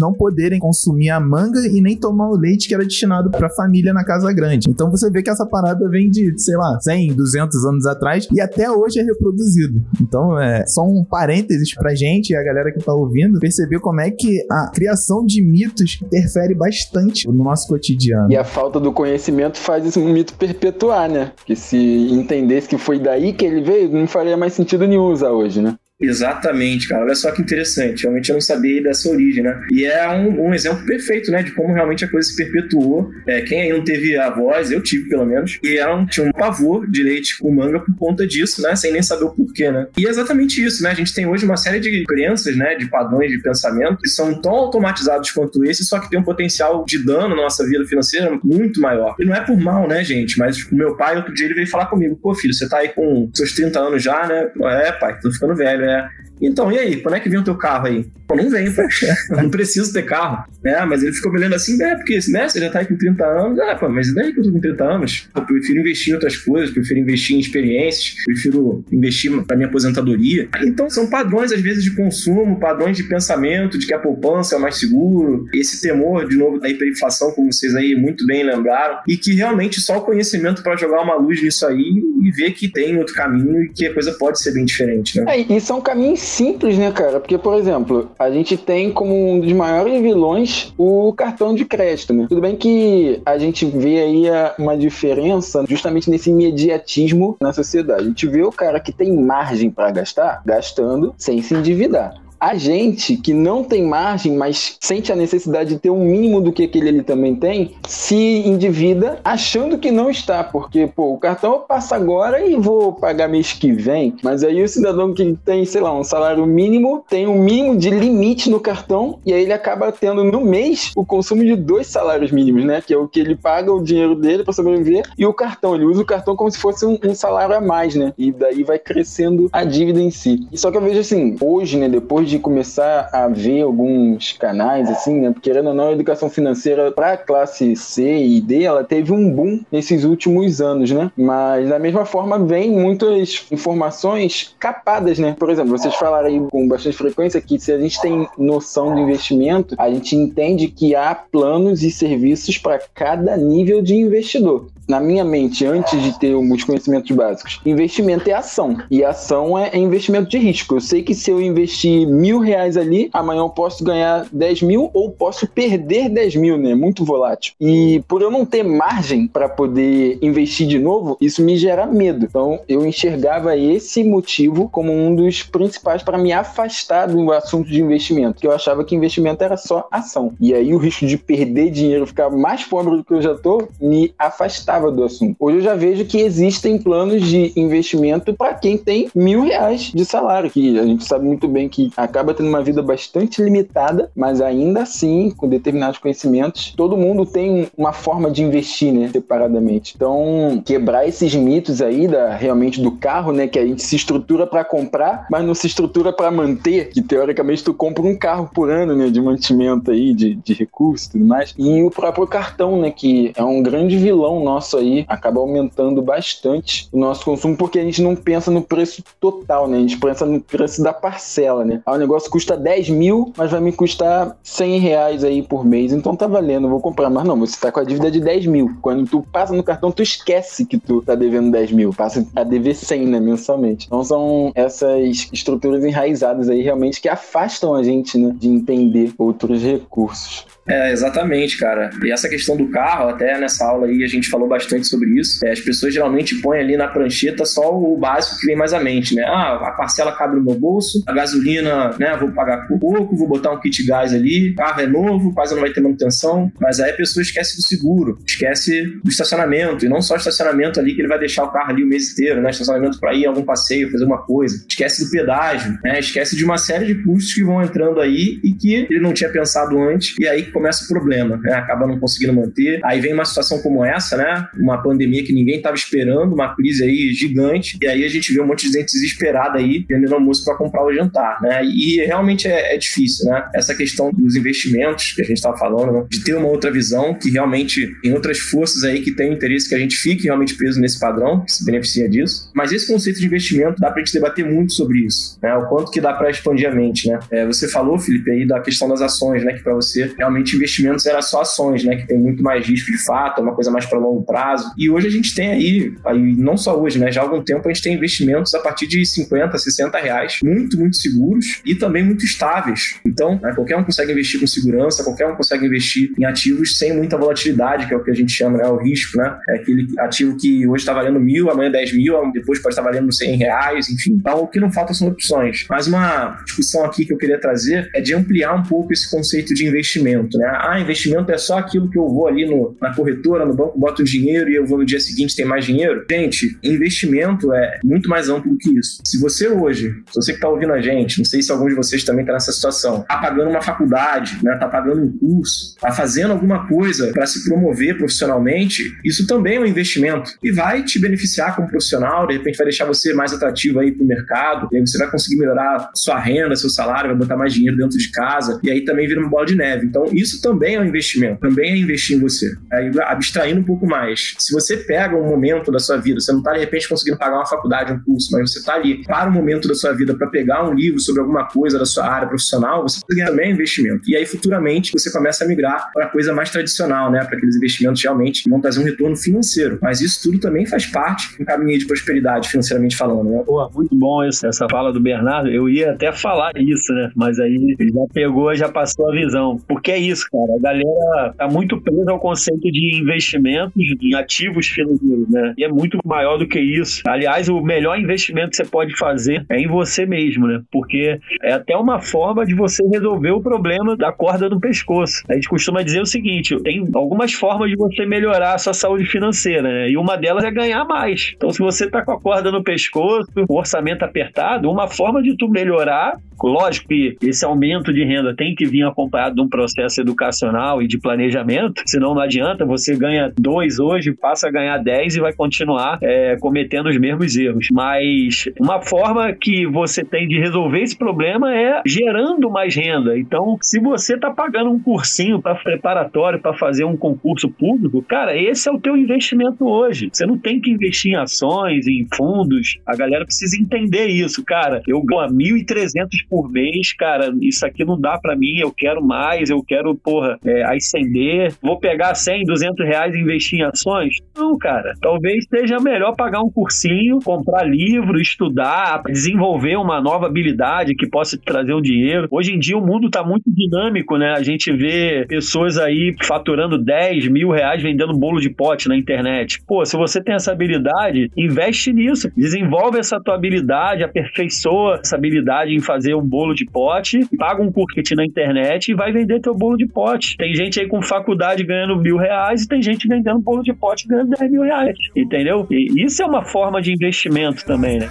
Speaker 1: não poderem consumir a manga e nem tomar o leite que era destinado pra família na casa grande. Então você vê que essa parada vem de, sei lá, 100, 200 anos atrás e até hoje é reproduzido. Então é só um parênteses pra gente e a galera que tá ouvindo perceber como é que a criação de mitos interfere bastante no nosso cotidiano.
Speaker 4: E a falta do conhecimento faz esse mito perpetuar, né? Porque se entendesse que foi daí que ele veio, não faria mais sentido nenhum usar hoje, né?
Speaker 3: Exatamente, cara. Olha só que interessante. Realmente eu não sabia dessa origem, né? E é um, um exemplo perfeito, né? De como realmente a coisa se perpetuou. É, quem aí não teve avós, eu tive pelo menos, e eram, tinha um pavor de leite com manga por conta disso, né? Sem nem saber o porquê, né? E é exatamente isso, né? A gente tem hoje uma série de crenças, né? De padrões de pensamento que são tão automatizados quanto esse, só que tem um potencial de dano na nossa vida financeira muito maior. E não é por mal, né, gente? Mas o meu pai, outro dia, ele veio falar comigo: pô, filho, você tá aí com seus 30 anos já, né? É, pai, tô ficando velho, é. Então, e aí? Quando é que vem o teu carro aí? Pô, não vem, pô. Não preciso ter carro. né? mas ele ficou me olhando assim, é, porque né, você já tá aí com 30 anos. Ah, pô, mas e daí que eu tô com 30 anos? Eu prefiro investir em outras coisas, prefiro investir em experiências, prefiro investir pra minha aposentadoria. Então, são padrões, às vezes, de consumo, padrões de pensamento, de que a poupança é mais seguro, esse temor, de novo, da hiperinflação, como vocês aí muito bem lembraram, e que realmente só o conhecimento para jogar uma luz nisso aí e ver que tem outro caminho e que a coisa pode ser bem diferente, né?
Speaker 4: É, e são caminhos simples, né, cara? Porque, por exemplo, a gente tem como um dos maiores vilões o cartão de crédito, né? Tudo bem que a gente vê aí uma diferença justamente nesse imediatismo na sociedade. A gente vê o cara que tem margem para gastar, gastando sem se endividar. A gente que não tem margem, mas sente a necessidade de ter um mínimo do que aquele ali também tem, se endivida achando que não está, porque, pô, o cartão eu passo agora e vou pagar mês que vem. Mas aí o cidadão que tem, sei lá, um salário mínimo, tem um mínimo de limite no cartão, e aí ele acaba tendo no mês o consumo de dois salários mínimos, né? Que é o que ele paga o dinheiro dele para sobreviver, e o cartão. Ele usa o cartão como se fosse um, um salário a mais, né? E daí vai crescendo a dívida em si. Só que eu vejo assim, hoje, né, depois de começar a ver alguns canais, assim, né? Porque querendo ou não, a educação financeira para classe C e D, ela teve um boom nesses últimos anos, né? Mas da mesma forma vem muitas informações capadas, né? Por exemplo, vocês falaram aí com bastante frequência que se a gente tem noção do investimento, a gente entende que há planos e serviços para cada nível de investidor na minha mente, antes de ter os conhecimentos básicos, investimento é ação. E ação é, é investimento de risco. Eu sei que se eu investir mil reais ali, amanhã eu posso ganhar 10 mil ou posso perder 10 mil, né? Muito volátil. E por eu não ter margem para poder investir de novo, isso me gera medo. Então eu enxergava esse motivo como um dos principais para me afastar do assunto de investimento. Que eu achava que investimento era só ação. E aí o risco de perder dinheiro, ficar mais pobre do que eu já tô, me afastava do assunto. Hoje eu já vejo que existem planos de investimento para quem tem mil reais de salário, que a gente sabe muito bem que acaba tendo uma vida bastante limitada, mas ainda assim, com determinados conhecimentos, todo mundo tem uma forma de investir, né, separadamente. Então, quebrar esses mitos aí da realmente do carro, né, que a gente se estrutura para comprar, mas não se estrutura para manter, que teoricamente tu compra um carro por ano, né, de mantimento aí, de, de recursos e tudo mais. E o próprio cartão, né, que é um grande vilão nosso aí, acaba aumentando bastante o nosso consumo, porque a gente não pensa no preço total, né, a gente pensa no preço da parcela, né. Ah, o negócio custa 10 mil, mas vai me custar 100 reais aí por mês, então tá valendo, vou comprar. Mas não, você tá com a dívida de 10 mil. Quando tu passa no cartão, tu esquece que tu tá devendo 10 mil, passa a dever 100, né, mensalmente. Então são essas estruturas enraizadas aí realmente que afastam a gente, né, de entender outros recursos.
Speaker 3: É, exatamente, cara. E essa questão do carro, até nessa aula aí a gente falou bastante sobre isso. É, as pessoas geralmente põem ali na prancheta só o básico que vem mais à mente, né? Ah, a parcela cabe no meu bolso, a gasolina, né? Vou pagar por pouco, vou botar um kit gás ali, carro é novo, quase não vai ter manutenção. Mas aí a pessoa esquece do seguro, esquece do estacionamento. E não só estacionamento ali que ele vai deixar o carro ali o mês inteiro, né? Estacionamento para ir em algum passeio, fazer uma coisa. Esquece do pedágio, né? Esquece de uma série de custos que vão entrando aí e que ele não tinha pensado antes. E aí começa o problema, né? Acaba não conseguindo manter. Aí vem uma situação como essa, né? Uma pandemia que ninguém estava esperando, uma crise aí gigante. E aí a gente vê um monte de gente desesperada aí vendendo almoço para comprar o jantar, né? E realmente é, é difícil, né? Essa questão dos investimentos que a gente estava falando, né? de ter uma outra visão que realmente tem outras forças aí que têm interesse que a gente fique realmente preso nesse padrão, que se beneficia disso. Mas esse conceito de investimento dá pra gente debater muito sobre isso, né? O quanto que dá para expandir a mente, né? É, você falou, Felipe, aí da questão das ações, né? Que para você realmente investimentos era só ações, né? Que tem muito mais risco de fato, é uma coisa mais para longo prazo. E hoje a gente tem aí, aí, não só hoje, né? Já há algum tempo a gente tem investimentos a partir de 50, 60 reais, muito, muito seguros, e também muito estáveis. Então, né, qualquer um consegue investir com segurança, qualquer um consegue investir em ativos sem muita volatilidade, que é o que a gente chama, né, o risco, né? É aquele ativo que hoje está valendo mil, amanhã 10 mil, depois pode estar valendo 100 reais, enfim. Então, o que não falta são opções. Mas uma discussão aqui que eu queria trazer é de ampliar um pouco esse conceito de investimento, né? Ah, investimento é só aquilo que eu vou ali no, na corretora, no banco, boto dinheiro e eu vou no dia seguinte ter mais dinheiro. Gente, investimento é muito mais amplo que isso. Se você hoje, se você que está ouvindo a gente, não sei se algum de vocês também está nessa situação, tá pagando uma faculdade, né? Tá pagando um curso, tá fazendo alguma coisa para se promover profissionalmente, isso também é um investimento e vai te beneficiar como profissional, de repente vai deixar você mais atrativo aí para o mercado, e aí você vai conseguir melhorar sua renda, seu salário, vai botar mais dinheiro dentro de casa, e aí também vira uma bola de neve. Então, isso também é um investimento, também é investir em você. Aí, abstraindo um pouco mais, se você pega um momento da sua vida, você não está de repente conseguindo pagar uma faculdade, um curso, mas você está ali para um momento da sua vida para pegar um livro sobre alguma coisa da sua área profissional, você também é investimento. E aí, futuramente, você começa a migrar para coisa mais tradicional, né? Para aqueles investimentos realmente que vão trazer um retorno financeiro. Mas isso tudo também faz parte um caminho de prosperidade, financeiramente falando, né?
Speaker 2: Pô, muito bom esse, essa fala do Bernardo. Eu ia até falar isso, né? Mas aí já pegou, já passou a visão. Porque é isso, cara. A galera tá muito presa ao conceito de investimentos em ativos financeiros, né? E é muito maior do que isso. Aliás, o melhor investimento que você pode fazer é em você mesmo, né? Porque é até uma forma de você resolver o problema da corda no pescoço. A gente costuma dizer o seguinte: tem algumas formas de você melhorar a sua saúde financeira, né? E uma delas é ganhar mais. Então, se você tá com a corda no pescoço, o orçamento apertado, uma forma de tu melhorar Lógico que esse aumento de renda tem que vir acompanhado de um processo educacional e de planejamento, senão não adianta, você ganha dois hoje, passa a ganhar dez e vai continuar é, cometendo os mesmos erros. Mas uma forma que você tem de resolver esse problema é gerando mais renda. Então, se você está pagando um cursinho para preparatório para fazer um concurso público, cara, esse é o teu investimento hoje. Você não tem que investir em ações, em fundos. A galera precisa entender isso, cara. Eu ganho 1.300 por mês, cara, isso aqui não dá para mim, eu quero mais, eu quero, porra, é, ascender, vou pegar 100, 200 reais e investir em ações? Não, cara, talvez seja melhor pagar um cursinho, comprar livro, estudar, desenvolver uma nova habilidade que possa trazer um dinheiro. Hoje em dia o mundo tá muito dinâmico, né? A gente vê pessoas aí faturando 10 mil reais vendendo bolo de pote na internet. Pô, se você tem essa habilidade, investe nisso, desenvolve essa tua habilidade, aperfeiçoa essa habilidade em fazer um bolo de pote, paga um curquete na internet e vai vender teu bolo de pote. Tem gente aí com faculdade ganhando mil reais e tem gente vendendo bolo de pote ganhando 10 mil reais, entendeu? E isso é uma forma de investimento também, né?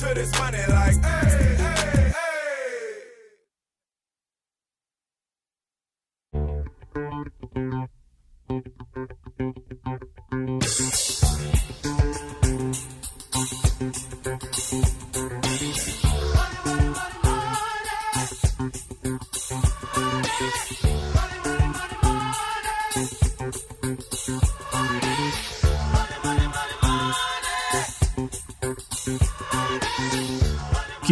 Speaker 7: To
Speaker 8: this money like, hey, hey, hey.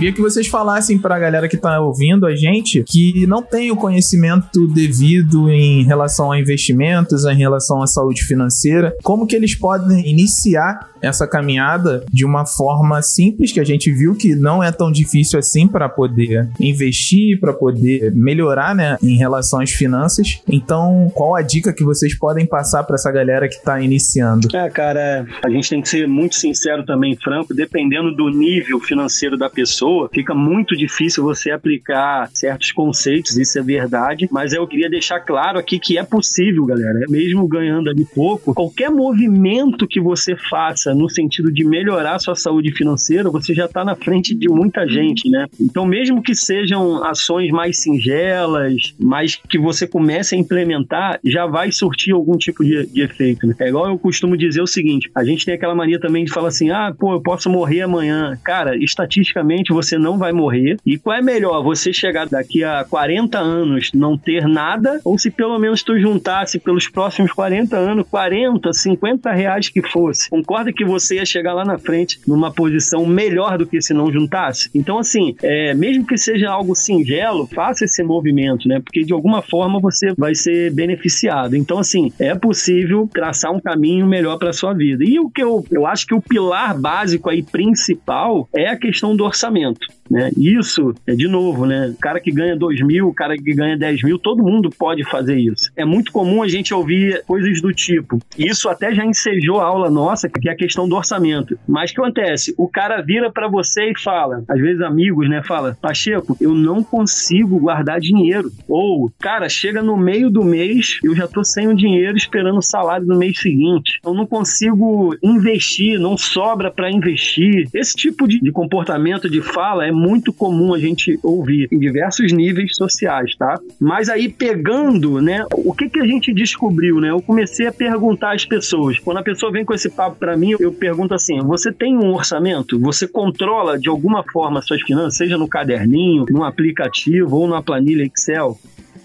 Speaker 1: Queria que vocês falassem pra galera que tá ouvindo a gente que não tem o conhecimento devido em relação a investimentos, em relação à saúde financeira, como que eles podem iniciar essa caminhada de uma forma simples, que a gente viu que não é tão difícil assim para poder investir, para poder melhorar, né, em relação às finanças. Então, qual a dica que vocês podem passar para essa galera que tá iniciando?
Speaker 2: É, cara, a gente tem que ser muito sincero também, franco, dependendo do nível financeiro da pessoa, fica muito difícil você aplicar certos conceitos, isso é verdade, mas eu queria deixar claro aqui que é possível, galera, mesmo ganhando ali pouco, qualquer movimento que você faça no sentido de melhorar sua saúde financeira, você já está na frente de muita gente, né? Então, mesmo que sejam ações mais singelas, mas que você comece a implementar, já vai surtir algum tipo de, de efeito. Né? É igual eu costumo dizer o seguinte: a gente tem aquela mania também de falar assim, ah, pô, eu posso morrer amanhã. Cara, estatisticamente provavelmente você não vai morrer. E qual é melhor, você chegar daqui a 40 anos não ter nada, ou se pelo menos tu juntasse pelos próximos 40 anos, 40, 50 reais que fosse. Concorda que você ia chegar lá na frente numa posição melhor do que se não juntasse? Então, assim, é, mesmo que seja algo singelo, faça esse movimento, né? Porque de alguma forma você vai ser beneficiado. Então, assim, é possível traçar um caminho melhor para sua vida. E o que eu, eu acho que o pilar básico aí principal é a questão do orçamento. Thanks. Né? Isso, é de novo, né? O cara que ganha 2 mil, o cara que ganha 10 mil, todo mundo pode fazer isso. É muito comum a gente ouvir coisas do tipo. Isso até já ensejou a aula nossa, que é a questão do orçamento. Mas o que acontece? O cara vira para você e fala, às vezes amigos, né? Fala, Pacheco, eu não consigo guardar dinheiro. Ou, cara, chega no meio do mês, eu já tô sem o dinheiro esperando o salário do mês seguinte. Eu não consigo investir, não sobra para investir. Esse tipo de, comportamento, de fala, é muito comum a gente ouvir em diversos níveis sociais, tá? Mas aí pegando, né, o que que a gente descobriu, né? Eu comecei a perguntar às pessoas. Quando a pessoa vem com esse papo para mim, eu pergunto assim: você tem um orçamento? Você controla de alguma forma suas finanças, seja no caderninho, num aplicativo ou numa planilha Excel?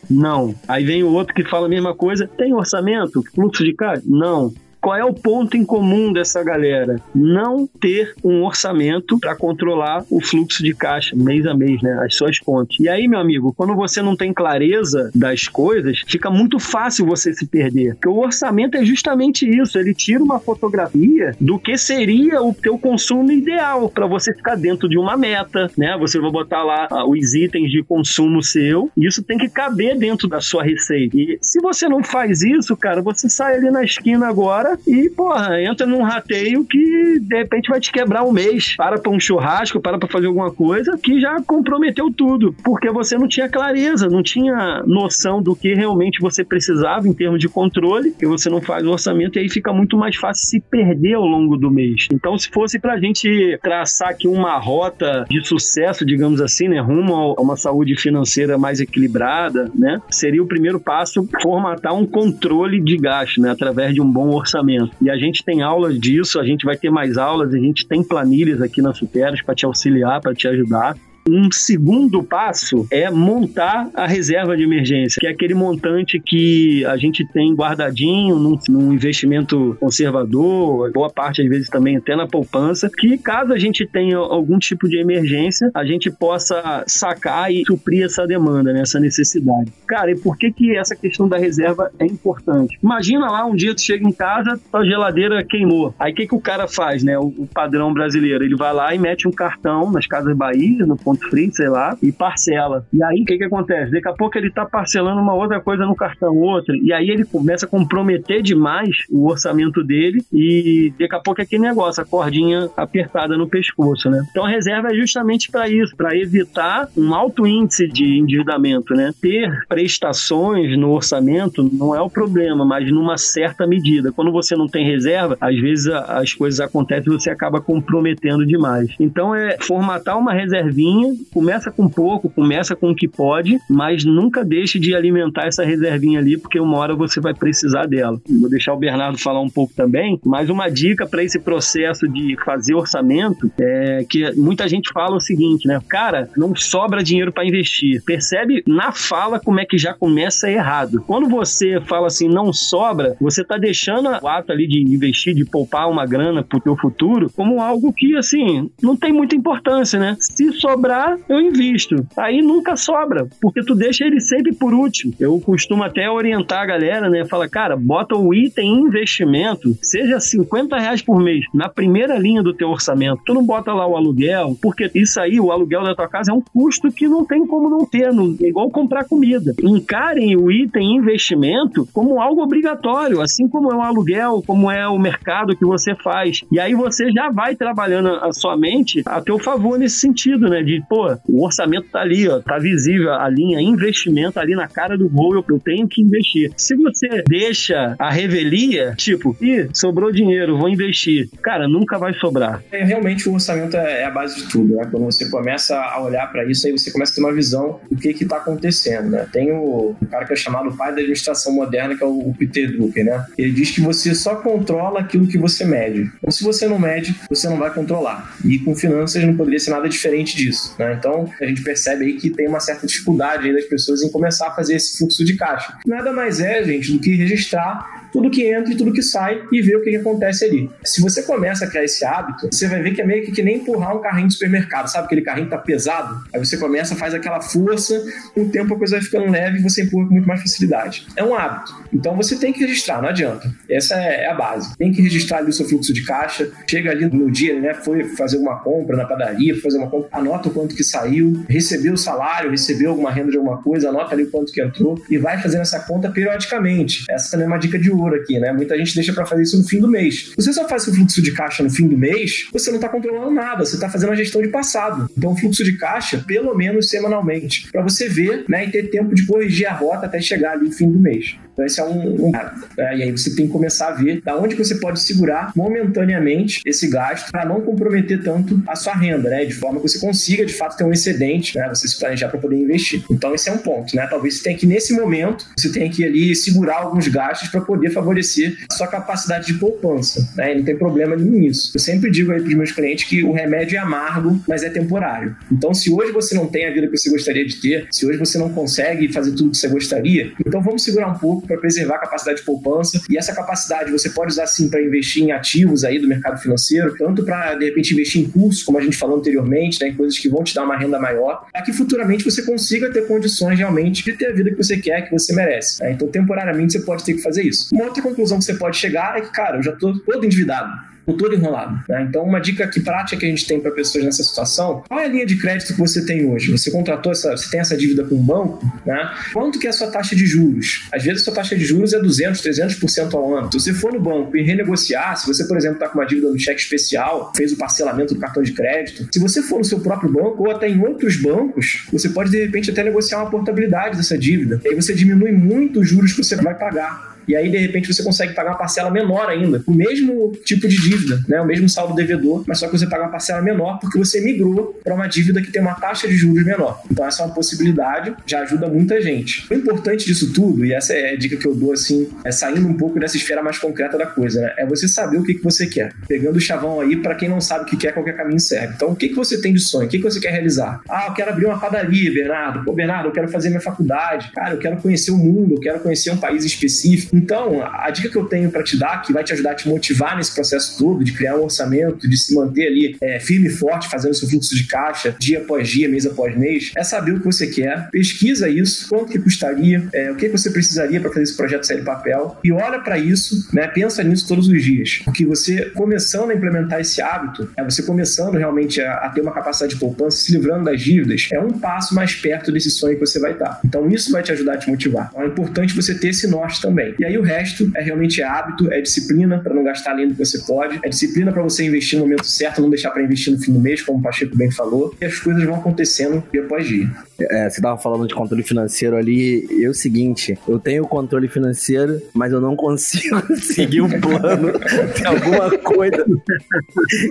Speaker 2: Não. Aí vem o outro que fala a mesma coisa. Tem orçamento? Fluxo de caixa? Não. Qual é o ponto em comum dessa galera? Não ter um orçamento para controlar o fluxo de caixa mês a mês, né? As suas contas. E aí, meu amigo, quando você não tem clareza das coisas, fica muito fácil você se perder. Porque o orçamento é justamente isso. Ele tira uma fotografia do que seria o teu consumo ideal para você ficar dentro de uma meta, né? Você vai botar lá ah, os itens de consumo seu. E isso tem que caber dentro da sua receita. E se você não faz isso, cara, você sai ali na esquina agora e, porra, entra num rateio que de repente vai te quebrar um mês. Para pra um churrasco, para pra fazer alguma coisa que já comprometeu tudo. Porque você não tinha clareza, não tinha noção do que realmente você precisava em termos de controle, que você não faz o orçamento e aí fica muito mais fácil se perder ao longo do mês. Então, se fosse pra gente traçar aqui uma rota de sucesso, digamos assim, né, rumo a uma saúde financeira mais equilibrada, né, seria o primeiro passo formatar um controle de gasto, né, através de um bom orçamento. E a gente tem aulas disso, a gente vai ter mais aulas, a gente tem planilhas aqui na Superos para te auxiliar, para te ajudar. Um segundo passo é montar a reserva de emergência, que é aquele montante que a gente tem guardadinho num, num investimento conservador, boa parte às vezes também até na poupança, que caso a gente tenha algum tipo de emergência, a gente possa sacar e suprir essa demanda, né, essa necessidade. Cara, e por que que essa questão da reserva é importante? Imagina lá um dia tu chega em casa, tua geladeira queimou. Aí o que que o cara faz, né, o, o padrão brasileiro? Ele vai lá e mete um cartão nas Casas Bahia, no ponto free, sei lá, e parcela. E aí o que que acontece? Daqui a pouco ele tá parcelando uma outra coisa no cartão, outra, e aí ele começa a comprometer demais o orçamento dele e daqui a pouco é aquele negócio, a cordinha apertada no pescoço, né? Então a reserva é justamente para isso, para evitar um alto índice de endividamento, né? Ter prestações no orçamento não é o problema, mas numa certa medida. Quando você não tem reserva, às vezes as coisas acontecem e você acaba comprometendo demais. Então é formatar uma reservinha, começa com pouco, começa com o que pode, mas nunca deixe de alimentar essa reservinha ali, porque uma hora você vai precisar dela. Vou deixar o Bernardo falar um pouco também, mas uma dica para esse processo de fazer orçamento é que muita gente fala o seguinte, né? Cara, não sobra dinheiro para investir. Percebe na fala como é que já começa errado. Quando você fala assim, não sobra, você tá deixando o ato ali de investir, de poupar uma grana pro teu futuro, como algo que, assim, não tem muita importância, né? Se sobrar, eu invisto. Aí nunca sobra, porque tu deixa ele sempre por último. Eu costumo até orientar a galera, né? Fala, cara, bota o item investimento, seja 50 reais por mês, na primeira linha do teu orçamento. Tu não bota lá o aluguel, porque isso aí, o aluguel da tua casa é um custo que não tem como não ter, não- é igual comprar comida. Encarem o item investimento como algo obrigatório, assim como é o aluguel, como é o mercado que você faz. E aí você já vai trabalhando a sua mente a teu favor nesse sentido, né? De pô, o orçamento tá ali, ó, tá visível a linha investimento ali na cara do gol, eu, eu tenho que investir. Se você deixa a revelia, tipo, ih, sobrou dinheiro, vou investir. Cara, nunca vai sobrar.
Speaker 3: É, realmente o orçamento é é a base de tudo, né? Quando você começa a olhar para isso, aí você começa a ter uma visão do que que tá acontecendo, né? Tem o, cara que é chamado pai da administração moderna, que é o, o Peter Drucker, né? Ele diz que você só controla aquilo que você mede. Então, se você não mede, você não vai controlar. E com finanças não poderia ser nada diferente disso, né? Então, a gente percebe aí que tem uma certa dificuldade das pessoas em começar a fazer esse fluxo de caixa. Nada mais é, gente, do que registrar tudo que entra e tudo que sai e ver o que, que acontece ali. Se você começa a criar esse hábito, você vai ver que é meio que, que nem empurrar um carrinho de supermercado, sabe? Aquele carrinho tá pesado, aí você começa, faz aquela força, com o tempo a coisa vai ficando leve e você empurra com muito mais facilidade. É um hábito. Então você tem que registrar, não adianta. Essa é a base. Tem que registrar ali o seu fluxo de caixa, chega ali no dia, né? Foi fazer uma compra na padaria, fazer uma compra, anota o quanto que saiu, recebeu o salário, recebeu alguma renda de alguma coisa, anota ali o quanto que entrou e vai fazendo essa conta periodicamente. Essa também é uma dica de ouro aqui, né? Muita gente deixa para fazer isso no fim do mês. Você só faz o fluxo de caixa no fim do mês, você não tá controlando nada, você tá fazendo a gestão de passado. Então, fluxo de caixa, pelo menos semanalmente, para você ver, né, e ter tempo de corrigir a rota até chegar ali no fim do mês. Então, esse é um, um né? E aí você tem que começar a ver da onde você pode segurar momentaneamente esse gasto para não comprometer tanto a sua renda, né? De forma que você consiga, de fato, ter um excedente, né? Você se planejar para poder investir. Então, esse é um ponto, né? Talvez você tenha que, nesse momento, você tenha que ali segurar alguns gastos para poder favorecer a sua capacidade de poupança, né? E não tem problema nenhum nisso. Eu sempre digo aí para os meus clientes que o remédio é amargo, mas é temporário. Então, se hoje você não tem a vida que você gostaria de ter, se hoje você não consegue fazer tudo que você gostaria, então vamos segurar um pouco para preservar a capacidade de poupança. E essa capacidade você pode usar sim para investir em ativos aí do mercado financeiro, tanto para de repente investir em cursos, como a gente falou anteriormente, né, em coisas que vão te dar uma renda maior, para que futuramente você consiga ter condições realmente de ter a vida que você quer, que você merece. né? Então, temporariamente você pode ter que fazer isso. Uma outra conclusão que você pode chegar é que, cara, eu já estou todo endividado o todo enrolado. né? Então, uma dica aqui prática que a gente tem para pessoas nessa situação: qual é a linha de crédito que você tem hoje? Você contratou essa, você tem essa dívida com o banco, né? Quanto que é a sua taxa de juros? Às vezes a sua taxa de juros é 200, 300% ao ano. Se você for no banco e renegociar, se você, por exemplo, está com uma dívida no cheque especial, fez o parcelamento do cartão de crédito, se você for no seu próprio banco ou até em outros bancos, você pode de repente até negociar uma portabilidade dessa dívida. E aí você diminui muito os juros que você vai pagar. E aí, de repente, você consegue pagar uma parcela menor ainda. O mesmo tipo de dívida, né? O mesmo saldo devedor, mas só que você paga uma parcela menor porque você migrou para uma dívida que tem uma taxa de juros menor. Então, essa é uma possibilidade, já ajuda muita gente. O importante disso tudo, e essa é a dica que eu dou, assim, é saindo um pouco dessa esfera mais concreta da coisa, né? É você saber o que, que você quer. Pegando o chavão aí, para quem não sabe o que quer, qualquer caminho serve. Então, o que, que você tem de sonho? O que, que você quer realizar? Ah, eu quero abrir uma padaria, Bernardo. Pô, Bernardo, eu quero fazer minha faculdade. Cara, eu quero conhecer o mundo, eu quero conhecer um país específico. Então, a dica que eu tenho para te dar, que vai te ajudar a te motivar nesse processo todo, de criar um orçamento, de se manter ali é, firme e forte, fazendo seu fluxo de caixa, dia após dia, mês após mês, é saber o que você quer, pesquisa isso, quanto que custaria, é, o que você precisaria para fazer esse projeto sair do papel, e olha para isso, né, pensa nisso todos os dias. Porque você começando a implementar esse hábito, é você começando realmente a, a ter uma capacidade de poupança, se livrando das dívidas, é um passo mais perto desse sonho que você vai estar. Então isso vai te ajudar a te motivar. Então é importante você ter esse norte também. E aí o resto é realmente hábito, é disciplina para não gastar além do que você pode, é disciplina para você investir no momento certo, não deixar para investir no fim do mês, como o Pacheco bem falou, e as coisas vão acontecendo dia após dia.
Speaker 5: É, você tava falando de controle financeiro ali, e é o seguinte, eu tenho controle financeiro, mas eu não consigo seguir um plano, tem alguma coisa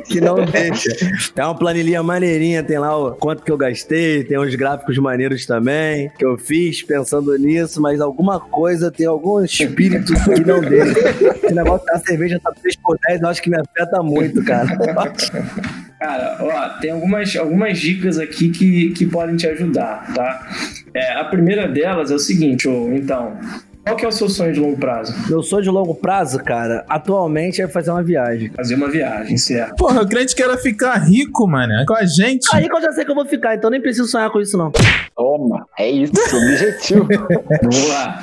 Speaker 5: que não deixa. Tem uma planilhinha maneirinha, tem lá o quanto que eu gastei, tem uns gráficos maneiros também, que eu fiz pensando nisso, mas alguma coisa, tem algum espírito que não deixa. Esse negócio da cerveja tá 3 por 10, eu acho que me afeta muito, cara.
Speaker 3: Cara, ó, tem algumas, algumas dicas aqui que, que podem te ajudar, tá? É, a primeira delas é o seguinte, ô, então, qual que é o seu sonho de longo prazo?
Speaker 5: Meu sonho de longo prazo, cara, atualmente é fazer uma viagem.
Speaker 3: Fazer uma viagem, certo?
Speaker 1: Porra, o crente que era ficar rico, mano, com a gente.
Speaker 5: Aí que eu já sei que eu vou ficar, então nem preciso sonhar com isso, não.
Speaker 4: Toma, é isso, objetivo.
Speaker 3: Vamos lá.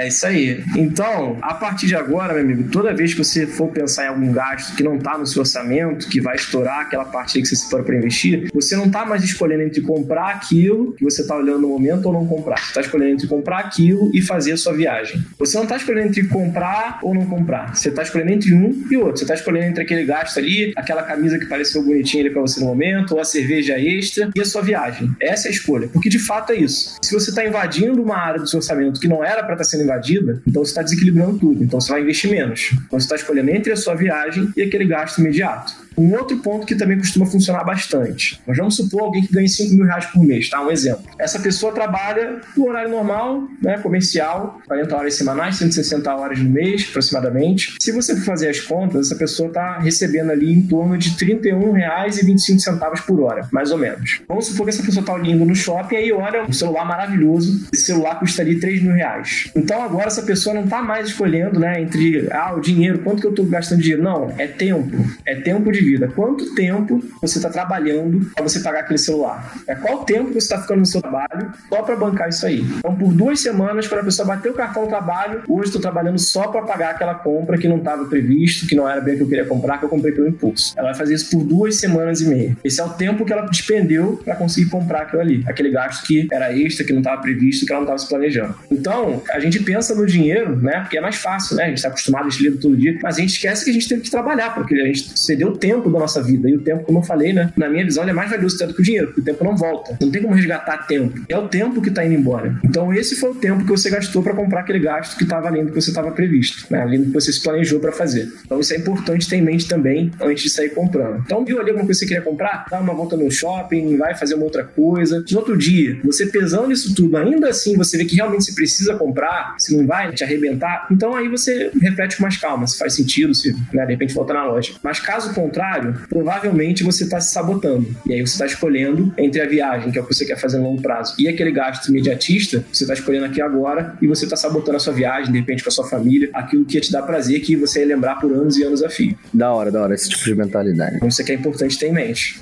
Speaker 3: É isso aí. Então, a partir de agora, meu amigo, toda vez que você for pensar em algum gasto que não está no seu orçamento, que vai estourar aquela parte que você separou para investir, você não está mais escolhendo entre comprar aquilo que você está olhando no momento ou não comprar. Você está escolhendo entre comprar aquilo e fazer a sua viagem. Você não está escolhendo entre comprar ou não comprar. Você está escolhendo entre um e outro. Você está escolhendo entre aquele gasto ali, aquela camisa que pareceu bonitinha ali para você no momento, ou a cerveja extra e a sua viagem. Essa é a escolha. Porque de fato é isso. Se você está invadindo uma área do seu orçamento que não era para estar sendo invadida, então você está desequilibrando tudo. Então você vai investir menos. Então você está escolhendo entre a sua viagem e aquele gasto imediato. Um outro ponto que também costuma funcionar bastante. Nós vamos supor alguém que ganha 5 mil reais por mês, tá? Um exemplo. Essa pessoa trabalha no horário normal, né, comercial, 40 horas semanais, 160 horas no mês, aproximadamente. Se você for fazer as contas, essa pessoa está recebendo ali em torno de R$ 31,25 por hora, mais ou menos. Vamos supor que essa pessoa está indo no shopping e aí olha um celular maravilhoso. Esse celular custaria 3 mil reais. Então agora essa pessoa não está mais escolhendo, né, entre ah, o dinheiro, quanto que eu estou gastando dinheiro. Não, é tempo. É tempo de vida. Quanto tempo você está trabalhando para você pagar aquele celular? É qual tempo você está ficando no seu trabalho só para bancar isso aí? Então, por duas semanas, quando a pessoa bater o cartão trabalho, hoje estou trabalhando só para pagar aquela compra que não estava previsto, que não era bem o que eu queria comprar, que eu comprei pelo impulso. Ela vai fazer isso por duas semanas e meia. Esse é o tempo que ela despendeu para conseguir comprar aquilo ali, aquele gasto que era extra, que não estava previsto, que ela não estava se planejando. Então, a gente pensa no dinheiro, né? Porque é mais fácil, né? A gente está acostumado a ler todo dia, mas a gente esquece que a gente teve que trabalhar, porque a gente cedeu tempo da nossa vida. E o tempo, como eu falei, né? Na minha visão, ele é mais valioso tanto que o dinheiro, porque o tempo não volta. Não tem como resgatar tempo. É o tempo que tá indo embora. Então, esse foi o tempo que você gastou para comprar aquele gasto que estava além do que você estava previsto, né? Além do que você se planejou para fazer. Então, isso é importante ter em mente também antes de sair comprando. Então, viu ali alguma coisa que você queria comprar? Dá uma volta no shopping, vai fazer uma outra coisa. No outro dia, você pesando isso tudo, ainda assim você vê que realmente você precisa comprar, se não vai te arrebentar, então aí você reflete com mais calma se faz sentido, se né, de repente volta na loja. Mas caso contrário, provavelmente você está se sabotando. E aí você está escolhendo entre a viagem, que é o que você quer fazer no longo prazo, e aquele gasto imediatista, você está escolhendo aqui agora e você está sabotando a sua viagem, de repente com a sua família, aquilo que ia te dar prazer, que você ia lembrar por anos e anos a fio.
Speaker 5: Da hora, da hora, esse tipo de mentalidade.
Speaker 3: Então isso aqui é importante ter em mente.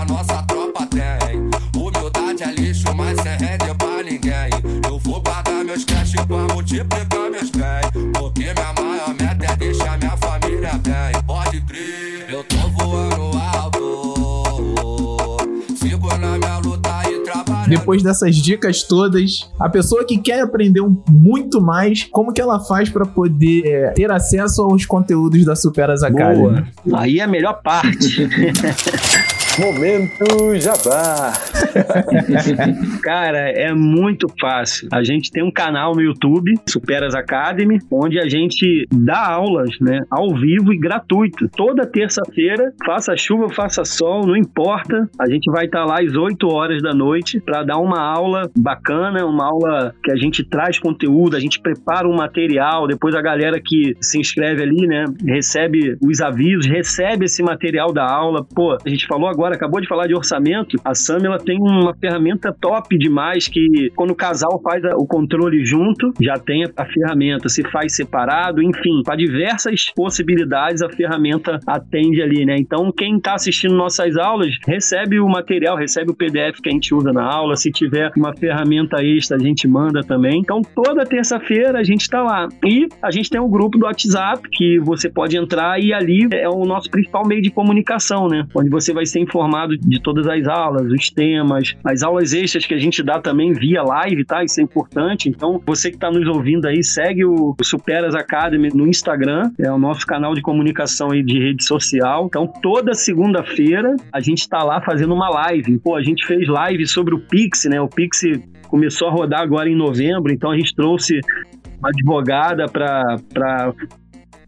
Speaker 9: A nossa tropa pra multiplicar meus bens. Porque minha maior meta é deixar minha família bem. Pode crer, eu tô voando alto. Sigo na minha luta e trabalho.
Speaker 1: Depois dessas dicas todas, a pessoa que quer aprender muito mais, como que ela faz pra poder é, ter acesso aos conteúdos da Superas Academy?
Speaker 2: Boa. Aí é a melhor parte.
Speaker 10: Momento Jabá.
Speaker 2: Cara, é muito fácil. A gente tem um canal no YouTube, Superas Academy, onde a gente dá aulas, né, ao vivo e gratuito. Toda terça-feira, faça chuva, faça sol, não importa. A gente vai estar lá às 8 horas da noite para dar uma aula bacana, uma aula que a gente traz conteúdo, a gente prepara um material, depois a galera que se inscreve ali, né, recebe os avisos, recebe esse material da aula. Pô, a gente falou agora, acabou de falar de orçamento, a Sam ela tem uma ferramenta top demais que quando o casal faz o controle junto, já tem a, ferramenta, se faz separado, enfim, para diversas possibilidades a ferramenta atende ali, né? Então, quem está assistindo nossas aulas recebe o material, recebe o PDF que a gente usa na aula, se tiver uma ferramenta extra, a gente manda também. Então, toda terça-feira a gente está lá. E a gente tem um grupo do WhatsApp que você pode entrar e ali é o nosso principal meio de comunicação, né? Onde você vai ser informado de todas as aulas, os temas, as aulas extras que a gente dá também via live, tá? Isso é importante. Então, você que está nos ouvindo aí, segue o Superas Academy no Instagram, é o nosso canal de comunicação aí de rede social. Então, toda segunda-feira a gente está lá fazendo uma live. Pô, a gente fez live sobre o Pix, né? O Pix começou a rodar agora em novembro, então a gente trouxe uma advogada para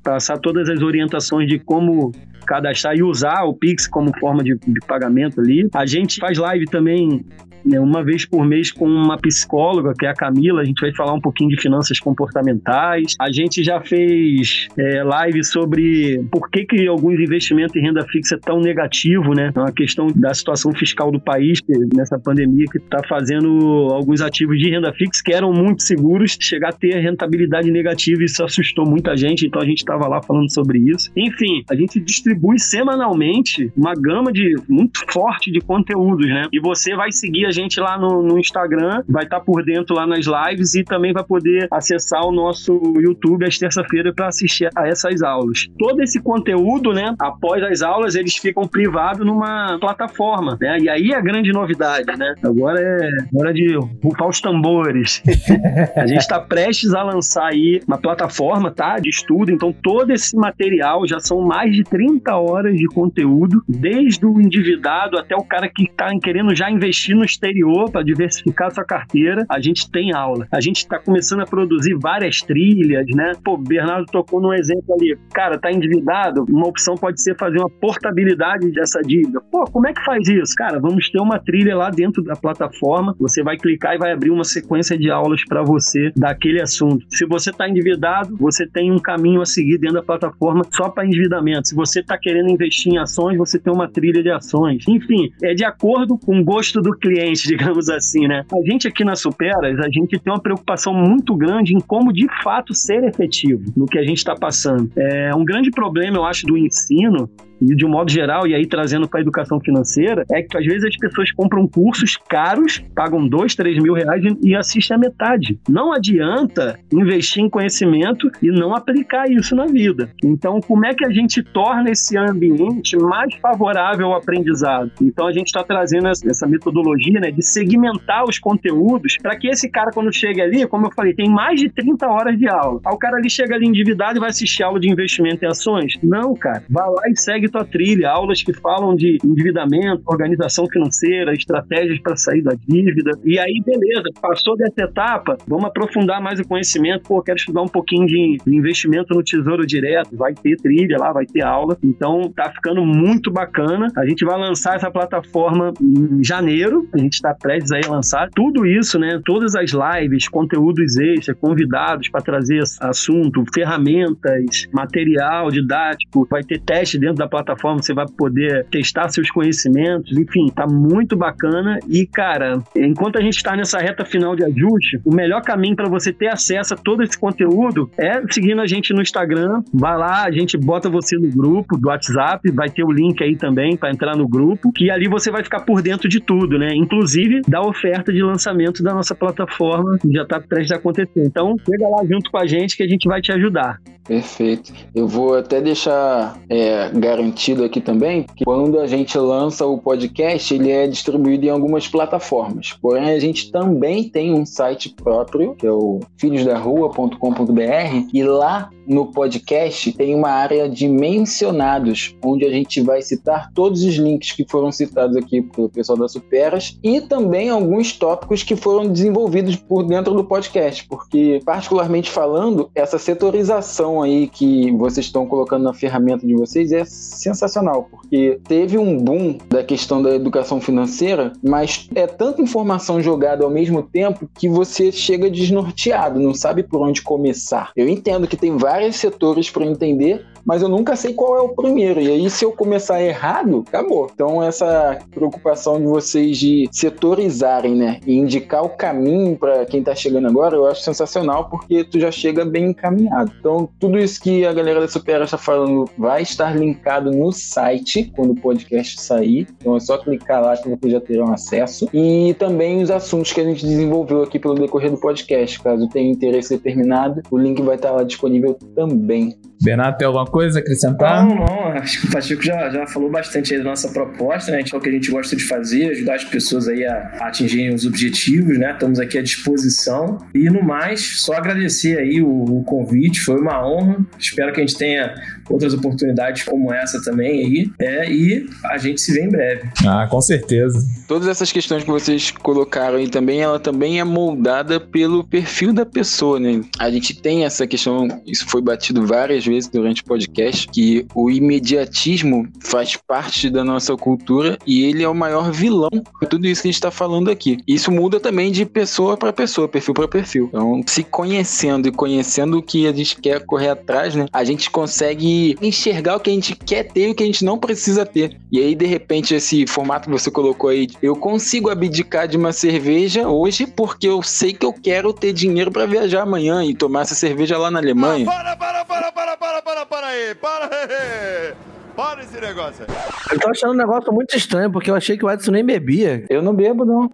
Speaker 2: passar todas as orientações de como cadastrar e usar o Pix como forma de, de pagamento ali. A gente faz live também né, uma vez por mês com uma psicóloga, que é a Camila. A gente vai falar um pouquinho de finanças comportamentais. A gente já fez é, live sobre por que, que alguns investimentos em renda fixa é tão negativo, né? É uma questão da situação fiscal do país que, nessa pandemia que está fazendo alguns ativos de renda fixa que eram muito seguros chegar a ter rentabilidade negativa isso assustou muita gente. Então a gente estava lá falando sobre isso. Enfim, a gente distribui distribui semanalmente uma gama de muito forte de conteúdos, né? E você vai seguir a gente lá no, no Instagram, vai estar por dentro lá nas lives e também vai poder acessar o nosso YouTube às terça-feira para assistir a essas aulas. Todo esse conteúdo, né, após as aulas, eles ficam privados numa plataforma, né? E aí é a grande novidade, né? Agora é hora de rufar os tambores. a gente está prestes a lançar aí uma plataforma, tá? De estudo. Então, todo esse material já são mais de 30 horas de conteúdo, desde o endividado até o cara que está querendo já investir no exterior para diversificar sua carteira. A gente tem aula. A gente está começando a produzir várias trilhas, né? Pô, Bernardo tocou num exemplo ali. Cara, tá endividado? Uma opção pode ser fazer uma portabilidade dessa dívida. Pô, como é que faz isso? Cara, vamos ter uma trilha lá dentro da plataforma. Você vai clicar e vai abrir uma sequência de aulas para você daquele assunto. Se você está endividado, você tem um caminho a seguir dentro da plataforma só para endividamento. Se você está querendo investir em ações, você tem uma trilha de ações. Enfim, é de acordo com o gosto do cliente, digamos assim, né? A gente aqui na Superas, a gente tem uma preocupação muito grande em como de fato ser efetivo no que a gente está passando. É um grande problema, eu acho, do ensino e de um modo geral, e aí trazendo para a educação financeira, é que às vezes as pessoas compram cursos caros, pagam dois, três mil reais e assistem a metade. Não adianta investir em conhecimento e não aplicar isso na vida. Então, como é que a gente torna esse ambiente mais favorável ao aprendizado? Então, a gente está trazendo essa metodologia né, de segmentar os conteúdos para que esse cara, quando chega ali, como eu falei, tem mais de 30 horas de aula. Aí o cara ali chega ali endividado e vai assistir aula de investimento em ações? Não, cara. Vai lá e segue tua trilha, aulas que falam de endividamento, organização financeira, estratégias para sair da dívida. E aí, beleza, passou dessa etapa, vamos aprofundar mais o conhecimento. Pô, quero estudar um pouquinho de investimento no Tesouro Direto, vai ter trilha lá, vai ter aula. Então, tá ficando muito bacana. A gente vai lançar essa plataforma em janeiro, a gente está prestes aí a lançar. Tudo isso, né? Todas as lives, conteúdos extras, convidados para trazer assunto, ferramentas, material didático, vai ter teste dentro da plataforma, você vai poder testar seus conhecimentos, enfim, tá muito bacana. E, cara, enquanto a gente está nessa reta final de ajuste, o melhor caminho para você ter acesso a todo esse conteúdo é seguindo a gente no Instagram. Vai lá, a gente bota você no grupo do WhatsApp, vai ter o link aí também para entrar no grupo, que ali você vai ficar por dentro de tudo, né? Inclusive da oferta de lançamento da nossa plataforma, que já tá prestes a acontecer. Então, chega lá junto com a gente que a gente vai te ajudar.
Speaker 4: Perfeito. Eu vou até deixar é, garantido aqui também que quando a gente lança o podcast, ele é distribuído em algumas plataformas. Porém, a gente também tem um site próprio, que é o filhosdarrua.com.br, e lá no podcast tem uma área de mencionados, onde a gente vai citar todos os links que foram citados aqui pelo pessoal da Superas e também alguns tópicos que foram desenvolvidos por dentro do podcast, porque particularmente falando, essa setorização aí que vocês estão colocando na ferramenta de vocês é sensacional, porque teve um boom da questão da educação financeira, mas é tanta informação jogada ao mesmo tempo que você chega desnorteado, não sabe por onde começar. Eu entendo que tem vários setores para entender, mas eu nunca sei qual é o primeiro. E aí, se eu começar errado, acabou. Então, essa preocupação de vocês de setorizarem, né? E indicar o caminho para quem tá chegando agora, eu acho sensacional, porque tu já chega bem encaminhado. Então, tudo isso que a galera da Supera está falando vai estar linkado no site quando o podcast sair. Então, é só clicar lá que vocês já terão acesso. E também os assuntos que a gente desenvolveu aqui pelo decorrer do podcast. Caso tenha interesse determinado, o link vai estar lá disponível também.
Speaker 1: Bernardo, tem alguma coisa a acrescentar?
Speaker 3: Não, não, acho que o Pacheco já, já falou bastante aí da nossa proposta, né? É o que a gente gosta de fazer, ajudar as pessoas aí a, a atingirem os objetivos, né? Estamos aqui à disposição. E no mais, só agradecer aí o, o convite, foi uma honra. Espero que a gente tenha outras oportunidades como essa também aí. É, e a gente se vê em breve.
Speaker 1: Ah, com certeza.
Speaker 4: Todas essas questões que vocês colocaram aí também, ela também é moldada pelo perfil da pessoa, né? A gente tem essa questão, isso foi batido várias vezes durante o podcast, que o imediatismo faz parte da nossa cultura e ele é o maior vilão de tudo isso que a gente está falando aqui. Isso muda também de pessoa para pessoa, perfil para perfil. Então, se conhecendo e conhecendo o que a gente quer correr atrás, né? A gente consegue enxergar o que a gente quer ter e o que a gente não precisa ter. E aí, de repente, esse formato que você colocou aí, eu consigo abdicar de uma cerveja hoje porque eu sei que eu quero ter dinheiro para viajar amanhã e tomar essa cerveja lá na Alemanha.
Speaker 8: Para, para, para, para, para, para, para aí, para aí.
Speaker 10: Para esse negócio aí.
Speaker 5: Eu tô achando um negócio muito estranho, porque eu achei que o Edson nem bebia.
Speaker 4: Eu não bebo, não.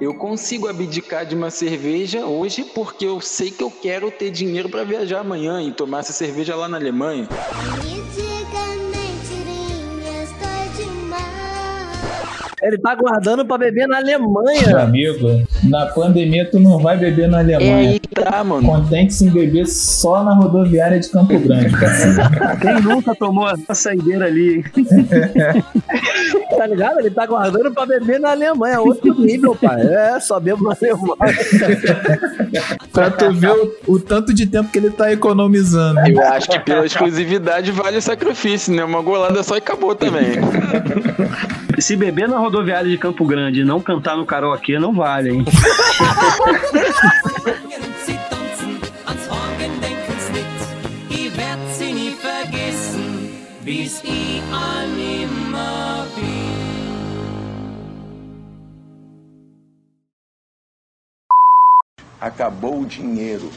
Speaker 4: Eu consigo abdicar de uma cerveja hoje porque eu sei que eu quero ter dinheiro pra viajar amanhã e tomar essa cerveja lá na Alemanha.
Speaker 5: Ele tá guardando pra beber na
Speaker 1: Meu
Speaker 5: Alemanha.
Speaker 1: amigo, na pandemia tu não vai beber na
Speaker 4: É
Speaker 1: Alemanha.
Speaker 4: aí que tá, mano.
Speaker 1: Contente-se em beber só na rodoviária de Campo Grande, parceiro.
Speaker 2: Quem nunca tomou a saideira ali? hein?
Speaker 5: Tá ligado? Ele tá guardando pra beber na Alemanha. Outro nível, pai. É, só bebo na Alemanha.
Speaker 1: pra tu ver o, o tanto de tempo que ele tá economizando.
Speaker 4: Eu acho que pela exclusividade vale o sacrifício, né? Uma golada só e acabou também.
Speaker 2: Se beber na rodoviária de Campo Grande e não cantar no karaokê, não vale, hein?
Speaker 11: Acabou o dinheiro.